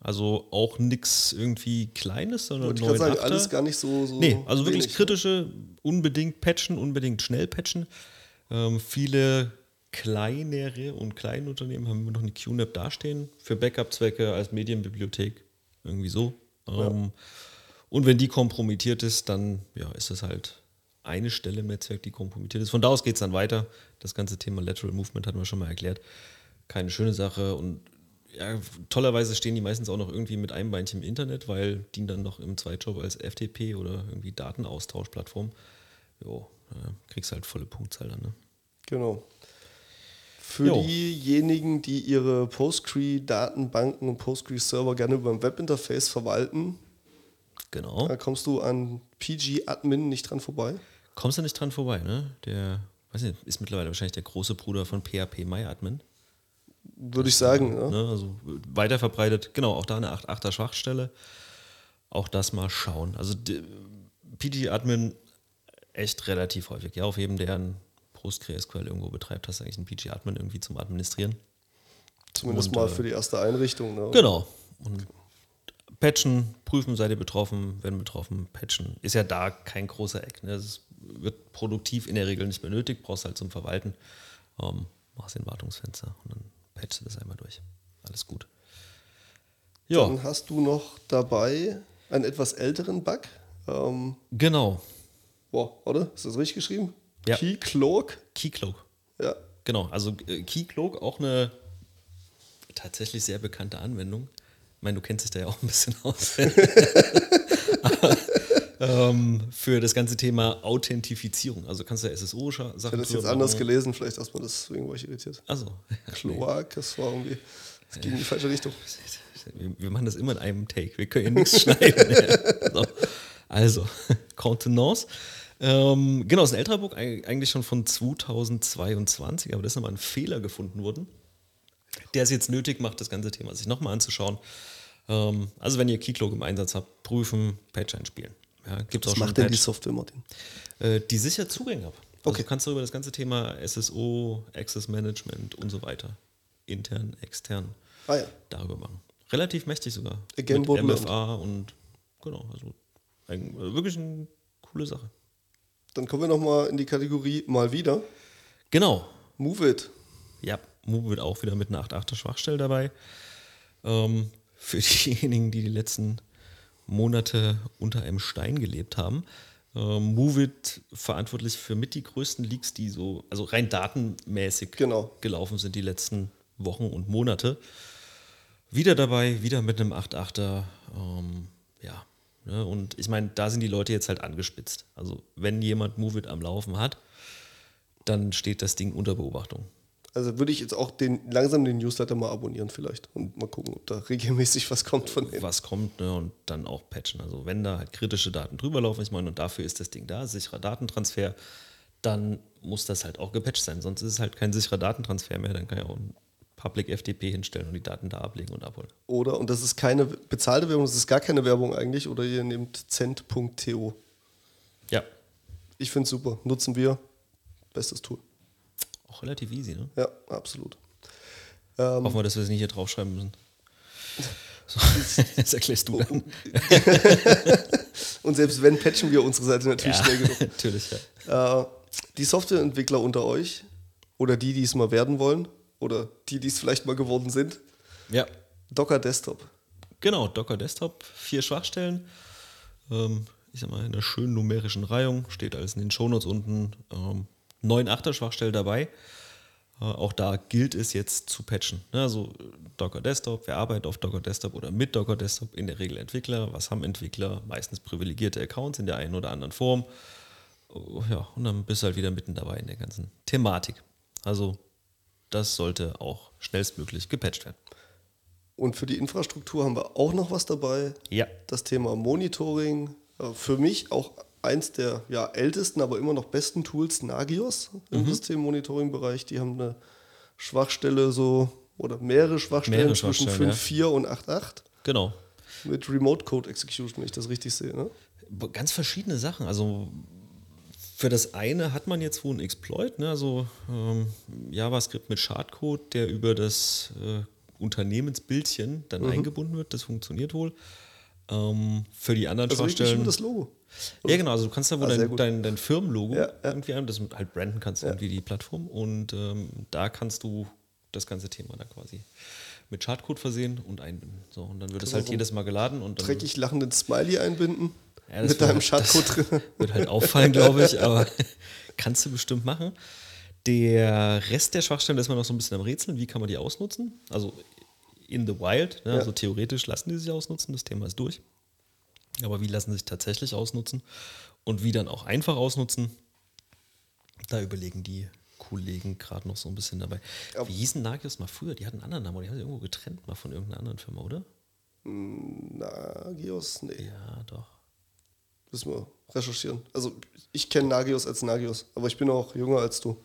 [SPEAKER 2] Also auch nichts irgendwie Kleines, sondern
[SPEAKER 1] Wollte ich sagen,
[SPEAKER 2] 9.8er.
[SPEAKER 1] alles gar nicht so. so
[SPEAKER 2] Nee, also wirklich
[SPEAKER 1] wenig.
[SPEAKER 2] kritische, unbedingt patchen, unbedingt schnell patchen. Ähm, viele kleinere und kleine Unternehmen haben immer noch eine QNAP dastehen, für Backup-Zwecke als Medienbibliothek, irgendwie so. Ähm, Und wenn die kompromittiert ist, dann ja, ist das halt eine Stelle im Netzwerk, die kompromittiert ist. Von da aus geht es dann weiter. Das ganze Thema Lateral Movement hatten wir schon mal erklärt. Keine schöne Sache und ja, tollerweise stehen die meistens auch noch irgendwie mit einem Beinchen im Internet, weil die dann noch im Zweitjob als FTP oder irgendwie Datenaustauschplattform. Jo, ja, kriegst halt volle Punktzahl dann, ne?
[SPEAKER 1] Genau. Für
[SPEAKER 2] Jo.
[SPEAKER 1] diejenigen, die ihre Postgre-Datenbanken und Postgre-Server gerne über ein Webinterface verwalten,
[SPEAKER 2] Genau.
[SPEAKER 1] da kommst du an PG-Admin nicht dran vorbei.
[SPEAKER 2] Kommst du nicht dran vorbei, ne? Der, weiß nicht, ist mittlerweile wahrscheinlich der große Bruder von PHP MyAdmin.
[SPEAKER 1] Würde ich sagen. Ja.
[SPEAKER 2] Ne? Also weiter verbreitet, genau, auch da eine 8.8er Schwachstelle. Auch das mal schauen. Also PG-Admin echt relativ häufig. Ja, auf jedem, der ein PostgreSQL irgendwo betreibt, hast du eigentlich einen PG-Admin irgendwie zum Administrieren.
[SPEAKER 1] Zumindest
[SPEAKER 2] Und,
[SPEAKER 1] mal
[SPEAKER 2] äh,
[SPEAKER 1] für die erste Einrichtung. Ne?
[SPEAKER 2] Genau. Und patchen, prüfen, seid ihr betroffen, wenn betroffen, patchen. Ist ja da kein großer Eck. Ne? Das wird produktiv in der Regel nicht mehr nötig, brauchst halt zum Verwalten. Ähm, machst den Wartungsfenster und dann patchst du das einmal durch. Alles gut. Ja,
[SPEAKER 1] Dann hast du noch dabei einen etwas älteren Bug. Ähm,
[SPEAKER 2] genau.
[SPEAKER 1] boah, oder? Ist das richtig geschrieben?
[SPEAKER 2] Ja.
[SPEAKER 1] Keycloak.
[SPEAKER 2] Keycloak.
[SPEAKER 1] Ja.
[SPEAKER 2] Genau, also äh, Keycloak auch eine tatsächlich sehr bekannte Anwendung. Ich meine, du kennst dich da ja auch ein bisschen aus. Ähm, für das ganze Thema Authentifizierung. Also kannst du ja SSO-Sachen
[SPEAKER 1] Ich hätte das jetzt anders gelesen, vielleicht erstmal deswegen war ich irritiert.
[SPEAKER 2] Also,
[SPEAKER 1] Kloak, das war irgendwie, das ging in die falsche Richtung.
[SPEAKER 2] wir, machen das immer in einem Take. Wir können ja nichts schneiden. So. Also, Contenance. Ähm, genau, ist ein älterer Book, eigentlich schon von 2022, aber da ist nochmal ein Fehler gefunden worden, der es jetzt nötig macht, das ganze Thema sich nochmal anzuschauen. Ähm, also wenn ihr Keylog im Einsatz habt, prüfen, Patch einspielen. Ja, gibt's
[SPEAKER 1] Was
[SPEAKER 2] auch
[SPEAKER 1] macht denn die. Software, Martin?
[SPEAKER 2] Äh, die sichert Zugänge ab. Also
[SPEAKER 1] Okay.
[SPEAKER 2] du kannst darüber das ganze Thema SSO, Access Management und so weiter, intern, extern,
[SPEAKER 1] Ah ja.
[SPEAKER 2] darüber machen. Relativ mächtig sogar.
[SPEAKER 1] Again,
[SPEAKER 2] Mit. MFA und genau, also ein, äh, wirklich eine coole Sache.
[SPEAKER 1] Dann kommen wir nochmal in die Kategorie mal wieder.
[SPEAKER 2] Genau.
[SPEAKER 1] Move it.
[SPEAKER 2] Ja, Move wird auch wieder mit einer 8.8er Schwachstelle dabei. Ähm, für diejenigen, die die letzten Monate unter einem Stein gelebt haben. Ähm, Moveit verantwortlich für mit die größten Leaks, die so, also rein datenmäßig
[SPEAKER 1] Genau.
[SPEAKER 2] gelaufen sind die letzten Wochen und Monate. Wieder dabei, wieder mit einem 8.8er. Ähm, ja, ne? und ich meine, da sind die Leute jetzt halt angespitzt. Also wenn jemand Moveit am Laufen hat, dann steht das Ding unter Beobachtung.
[SPEAKER 1] Also würde ich jetzt auch den, langsam den Newsletter mal abonnieren vielleicht und mal gucken, ob da regelmäßig was kommt von denen.
[SPEAKER 2] was kommt ne, und dann auch patchen. Also wenn da halt kritische Daten drüber laufen, ich meine, und dafür ist das Ding da, sicherer Datentransfer, dann muss das halt auch gepatcht sein. Sonst ist es halt kein sicherer Datentransfer mehr. Dann kann ich auch ein Public FTP hinstellen und die Daten da ablegen und abholen.
[SPEAKER 1] Oder, und das ist keine bezahlte Werbung, das ist gar keine Werbung eigentlich, oder ihr nehmt cent.to.
[SPEAKER 2] Ja,
[SPEAKER 1] Ich finde es super, nutzen wir, bestes Tool.
[SPEAKER 2] Auch relativ easy. Ne?
[SPEAKER 1] Ja, absolut. Ähm,
[SPEAKER 2] Hoffen wir, dass wir es nicht hier draufschreiben müssen. So, das erklärst du dann.
[SPEAKER 1] und selbst wenn, patchen wir unsere Seite natürlich schnell genug.
[SPEAKER 2] natürlich, ja.
[SPEAKER 1] Äh, die Softwareentwickler unter euch oder die, die es mal werden wollen oder die, die es vielleicht mal geworden sind,
[SPEAKER 2] Ja,
[SPEAKER 1] Docker Desktop.
[SPEAKER 2] Genau, Docker Desktop, vier Schwachstellen. Ähm, ich sag mal, in einer schönen numerischen Reihung, steht alles in den Shownotes unten. Ähm, 9 8er Schwachstelle dabei. Äh, auch da gilt es jetzt zu patchen. Ne, also Docker Desktop, wer arbeitet auf Docker Desktop oder mit Docker Desktop? In der Regel Entwickler. Was haben Entwickler? Meistens privilegierte Accounts in der einen oder anderen Form. Oh, Ja, und dann bist du halt wieder mitten dabei in der ganzen Thematik. Also das sollte auch schnellstmöglich gepatcht werden.
[SPEAKER 1] Und für die Infrastruktur haben wir auch noch was dabei.
[SPEAKER 2] Ja.
[SPEAKER 1] Das Thema Monitoring. Äh, Für mich auch eins der ja, ältesten, aber immer noch besten Tools, Nagios im Systemmonitoring-Bereich. Die haben eine Schwachstelle so oder mehrere Schwachstellen
[SPEAKER 2] Mehrere
[SPEAKER 1] zwischen
[SPEAKER 2] Schwachstellen,
[SPEAKER 1] 5.4 und 8.8
[SPEAKER 2] Genau.
[SPEAKER 1] mit Remote Code Execution, wenn ich das richtig sehe. Ne?
[SPEAKER 2] ganz verschiedene Sachen. Also für das eine hat man jetzt wohl einen Exploit, ne? also ähm, JavaScript mit Schadcode, der über das äh, Unternehmensbildchen dann eingebunden wird. Das funktioniert wohl. Ähm, für die anderen
[SPEAKER 1] Also
[SPEAKER 2] Schwachstellen.
[SPEAKER 1] das Logo.
[SPEAKER 2] Ja, genau. Also du kannst da wohl
[SPEAKER 1] Ah,
[SPEAKER 2] dein, dein, dein Firmenlogo
[SPEAKER 1] Ja, ja.
[SPEAKER 2] irgendwie ein, das halt branden kannst, irgendwie die Plattform. Und ähm, da kannst du das ganze Thema dann quasi mit Schadcode versehen und einbinden. So, und dann wird es
[SPEAKER 1] du
[SPEAKER 2] halt jedes Mal geladen und dann
[SPEAKER 1] Dreckig lachenden Smiley einbinden.
[SPEAKER 2] Ja,
[SPEAKER 1] mit deinem Schadcode
[SPEAKER 2] das
[SPEAKER 1] drin.
[SPEAKER 2] Wird halt auffallen, glaube ich, aber kannst du bestimmt machen. Der Rest der Schwachstellen ist man noch so ein bisschen am Rätseln. Wie kann man die ausnutzen? Also in the wild, ne?
[SPEAKER 1] Ja.
[SPEAKER 2] also theoretisch lassen die sich ausnutzen, das Thema ist durch. Aber wie lassen sie sich tatsächlich ausnutzen und wie dann auch einfach ausnutzen, da überlegen die Kollegen gerade noch so ein bisschen dabei.
[SPEAKER 1] Ja.
[SPEAKER 2] Wie hießen Nagios mal früher? Die hatten einen anderen Namen, die haben sich irgendwo getrennt mal von irgendeiner anderen Firma, oder?
[SPEAKER 1] Nagios? Nee,
[SPEAKER 2] Ja, doch.
[SPEAKER 1] müssen wir recherchieren. Also ich kenne Nagios als Nagios, aber ich bin auch jünger als du.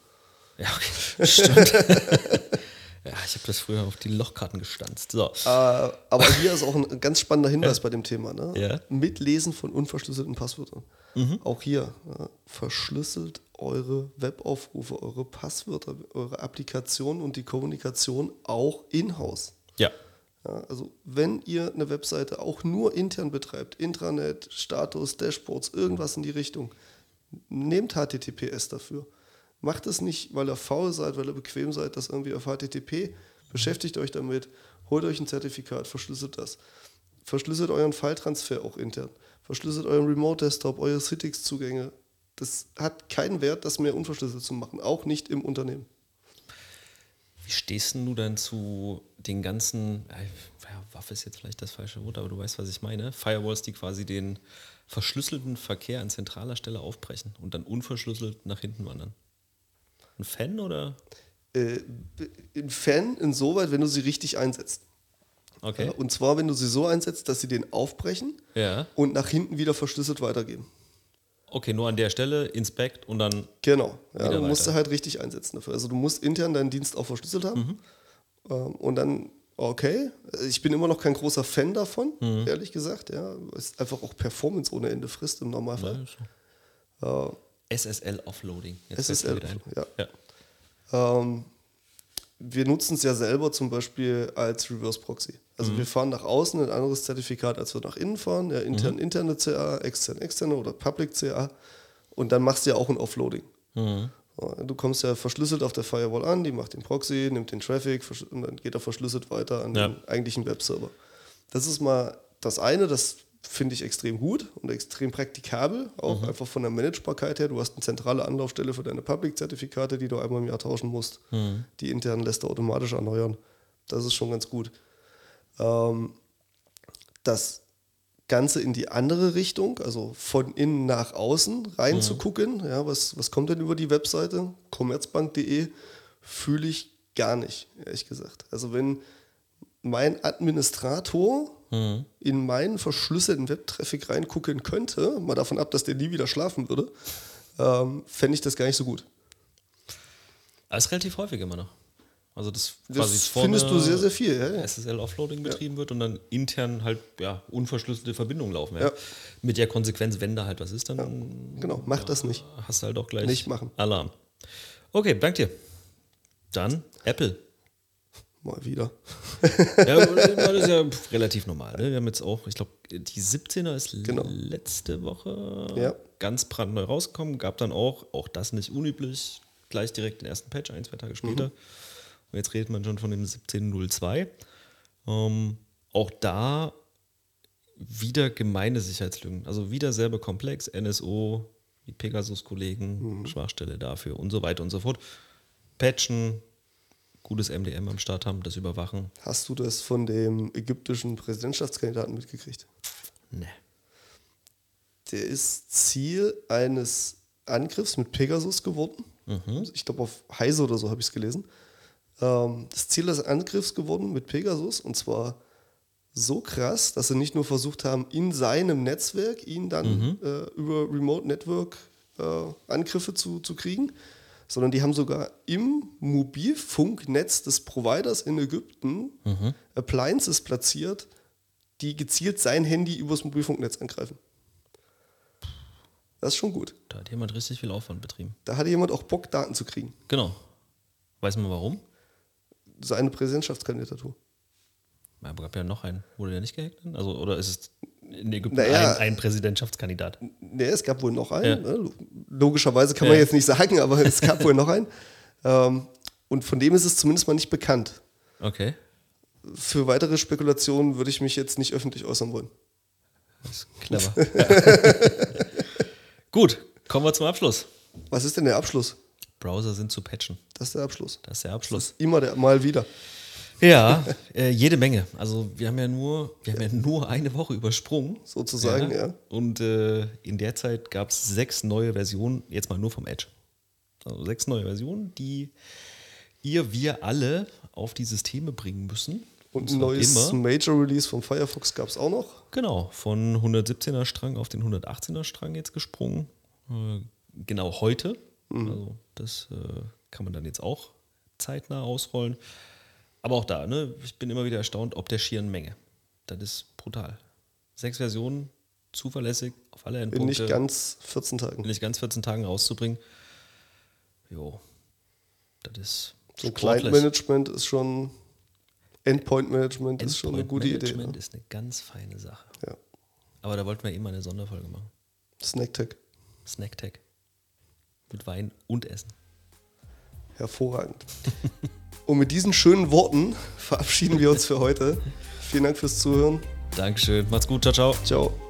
[SPEAKER 2] Ja, okay. stimmt. habe das früher auf die Lochkarten gestanzt. So.
[SPEAKER 1] Äh, aber hier ist auch ein ganz spannender Hinweis bei dem Thema. Ne?
[SPEAKER 2] Ja.
[SPEAKER 1] Mitlesen von unverschlüsselten Passwörtern.
[SPEAKER 2] Mhm.
[SPEAKER 1] Auch hier, ja, verschlüsselt eure Webaufrufe, eure Passwörter, eure Applikation und die Kommunikation auch in-house.
[SPEAKER 2] Ja.
[SPEAKER 1] Ja, also wenn ihr eine Webseite auch nur intern betreibt, Intranet, Status, Dashboards, irgendwas in die Richtung, nehmt HTTPS dafür. Macht es nicht, weil ihr faul seid, weil ihr bequem seid, das irgendwie auf HTTP. Beschäftigt euch damit, holt euch ein Zertifikat, verschlüsselt das. Verschlüsselt euren File-Transfer auch intern. Verschlüsselt euren Remote-Desktop, eure Citrix-Zugänge. Das hat keinen Wert, das mehr unverschlüsselt zu machen, auch nicht im Unternehmen.
[SPEAKER 2] Wie stehst denn du dann zu den ganzen, äh, ja, Waffe ist jetzt vielleicht das falsche Wort, aber du weißt, was ich meine. Firewalls, die quasi den verschlüsselten Verkehr an zentraler Stelle aufbrechen und dann unverschlüsselt nach hinten wandern. Ein Fan oder?
[SPEAKER 1] Äh, ein Fan insoweit, wenn du sie richtig einsetzt.
[SPEAKER 2] Okay.
[SPEAKER 1] Ja, und zwar, wenn du sie so einsetzt, dass sie den aufbrechen
[SPEAKER 2] Ja.
[SPEAKER 1] und nach hinten wieder verschlüsselt weitergeben.
[SPEAKER 2] Okay, nur an der Stelle, Inspect und dann.
[SPEAKER 1] Genau. Ja, du musst
[SPEAKER 2] weiter.
[SPEAKER 1] du halt richtig einsetzen dafür. Also du musst intern deinen Dienst auch verschlüsselt haben.
[SPEAKER 2] Mhm.
[SPEAKER 1] Ähm, und dann, okay, ich bin immer noch kein großer Fan davon,
[SPEAKER 2] Mhm.
[SPEAKER 1] ehrlich gesagt. Ja, es ist einfach auch Performance ohne Ende frisst im Normalfall.
[SPEAKER 2] Ja. SSL Offloading. Jetzt
[SPEAKER 1] SSL, ja.
[SPEAKER 2] Ja.
[SPEAKER 1] Ähm, wir nutzen es ja selber zum Beispiel als Reverse Proxy. Also
[SPEAKER 2] Mhm.
[SPEAKER 1] wir fahren nach außen ein anderes Zertifikat, als wir nach innen fahren. Ja, intern
[SPEAKER 2] Mhm.
[SPEAKER 1] interne CA, extern externe oder Public CA. Und dann machst du ja auch ein Offloading.
[SPEAKER 2] Mhm.
[SPEAKER 1] Du kommst ja verschlüsselt auf der Firewall an, die macht den Proxy, nimmt den Traffic und dann geht er verschlüsselt weiter an
[SPEAKER 2] Ja.
[SPEAKER 1] den eigentlichen Webserver. Das ist mal das eine, das finde ich extrem gut und extrem praktikabel, auch
[SPEAKER 2] Mhm.
[SPEAKER 1] einfach von der Managebarkeit her. Du hast eine zentrale Anlaufstelle für deine Public-Zertifikate, die du einmal im Jahr tauschen musst.
[SPEAKER 2] Mhm.
[SPEAKER 1] Die internen lässt du automatisch erneuern. Das ist schon ganz gut. Ähm, das Ganze in die andere Richtung, also von innen nach außen reinzugucken, ja, was, was kommt denn über die Webseite, commerzbank.de, fühle ich gar nicht, ehrlich gesagt. Also wenn mein Administrator in meinen verschlüsselten Webtraffic reingucken könnte, mal davon ab, dass der nie wieder schlafen würde, ähm, fände ich das gar nicht so gut.
[SPEAKER 2] Aber ist relativ häufig immer noch. Also das,
[SPEAKER 1] Das findest du sehr, sehr viel. Ja, ja.
[SPEAKER 2] SSL-Offloading betrieben wird und dann intern halt ja, unverschlüsselte Verbindungen laufen. Ja.
[SPEAKER 1] Ja.
[SPEAKER 2] Mit der Konsequenz, wenn da halt was ist, dann
[SPEAKER 1] Genau, mach das nicht.
[SPEAKER 2] hast du halt auch gleich
[SPEAKER 1] Nicht machen.
[SPEAKER 2] Alarm. Okay, dank dir. Dann Apple.
[SPEAKER 1] Mal wieder.
[SPEAKER 2] Ja, das ist ja relativ normal. Ne? Wir haben jetzt auch, ich glaube, die 17er ist
[SPEAKER 1] Genau.
[SPEAKER 2] letzte Woche
[SPEAKER 1] Ja.
[SPEAKER 2] ganz brandneu rausgekommen. Gab dann auch, auch das nicht unüblich, gleich direkt den ersten Patch, ein, zwei Tage später. Und jetzt redet man schon von dem 17.02. Ähm, auch da wieder gemeine Sicherheitslücken. Also wieder selber komplex. NSO, die Pegasus-Kollegen, Schwachstelle dafür und so weiter und so fort. Patchen, gutes MDM am Start haben, das überwachen.
[SPEAKER 1] Hast du das von dem ägyptischen Präsidentschaftskandidaten mitgekriegt?
[SPEAKER 2] Ne.
[SPEAKER 1] Der ist Ziel eines Angriffs mit Pegasus geworden. Ich glaube, auf Heise oder so habe ich es gelesen. Ähm, das Ziel des Angriffs geworden mit Pegasus und zwar so krass, dass sie nicht nur versucht haben, in seinem Netzwerk ihn dann äh, über Remote Network äh, Angriffe zu, zu kriegen, sondern die haben sogar im Mobilfunknetz des Providers in Ägypten Appliances platziert, die gezielt sein Handy übers Mobilfunknetz angreifen. Das ist schon gut.
[SPEAKER 2] Da hat jemand richtig viel Aufwand betrieben.
[SPEAKER 1] Da hatte jemand auch Bock, Daten zu kriegen.
[SPEAKER 2] Genau. Weiß man warum?
[SPEAKER 1] Seine Präsidentschaftskandidatur.
[SPEAKER 2] Ja, Aber gab ja noch einen. Wurde der nicht gehackt? Also, oder ist es in Ägypten
[SPEAKER 1] Naja.
[SPEAKER 2] ein, ein Präsidentschaftskandidat?
[SPEAKER 1] Nee, es gab wohl noch einen.
[SPEAKER 2] Ja.
[SPEAKER 1] ne? Logischerweise kann man
[SPEAKER 2] Ja.
[SPEAKER 1] jetzt nicht sagen, aber es gab wohl noch einen. Ähm, und von dem ist es zumindest mal nicht bekannt.
[SPEAKER 2] Okay.
[SPEAKER 1] Für weitere Spekulationen würde ich mich jetzt nicht öffentlich äußern wollen.
[SPEAKER 2] Ist clever. Gut, kommen wir zum Abschluss.
[SPEAKER 1] Was ist denn der Abschluss?
[SPEAKER 2] Browser sind zu patchen.
[SPEAKER 1] Das ist der Abschluss.
[SPEAKER 2] Das ist der Abschluss.
[SPEAKER 1] Immer der, mal wieder.
[SPEAKER 2] Ja, äh, jede Menge. Also wir haben ja nur, wir haben ja nur eine Woche übersprungen.
[SPEAKER 1] Sozusagen, ja.
[SPEAKER 2] Und äh, in der Zeit gab es sechs neue Versionen, jetzt mal nur vom Edge. Also sechs neue Versionen, die ihr, wir alle auf die Systeme bringen müssen.
[SPEAKER 1] Und ein neues Major Release vom Firefox gab es auch noch.
[SPEAKER 2] Genau, von 117er Strang auf den 118er Strang jetzt gesprungen. Äh, genau heute. Also das äh, kann man dann jetzt auch zeitnah ausrollen. Aber auch da, ne, ich bin immer wieder erstaunt, ob der schieren Menge. Das ist brutal. Sechs Versionen, zuverlässig, auf alle
[SPEAKER 1] In
[SPEAKER 2] Endpunkte.
[SPEAKER 1] nicht ganz 14 Tagen.
[SPEAKER 2] in nicht ganz 14 Tagen rauszubringen. Jo, das ist
[SPEAKER 1] So. Client-Management ist schon, Endpoint-Management ist schon eine gute Idee.
[SPEAKER 2] Endpoint-Management
[SPEAKER 1] Ne?
[SPEAKER 2] ist eine ganz feine Sache.
[SPEAKER 1] Ja.
[SPEAKER 2] Aber da wollten wir immer eine Sonderfolge machen.
[SPEAKER 1] Snacktech,
[SPEAKER 2] Snacktag. Mit Wein und Essen.
[SPEAKER 1] hervorragend. Und mit diesen schönen Worten verabschieden wir uns für heute. Vielen Dank fürs Zuhören.
[SPEAKER 2] Dankeschön. Macht's gut. Ciao, ciao.
[SPEAKER 1] Ciao.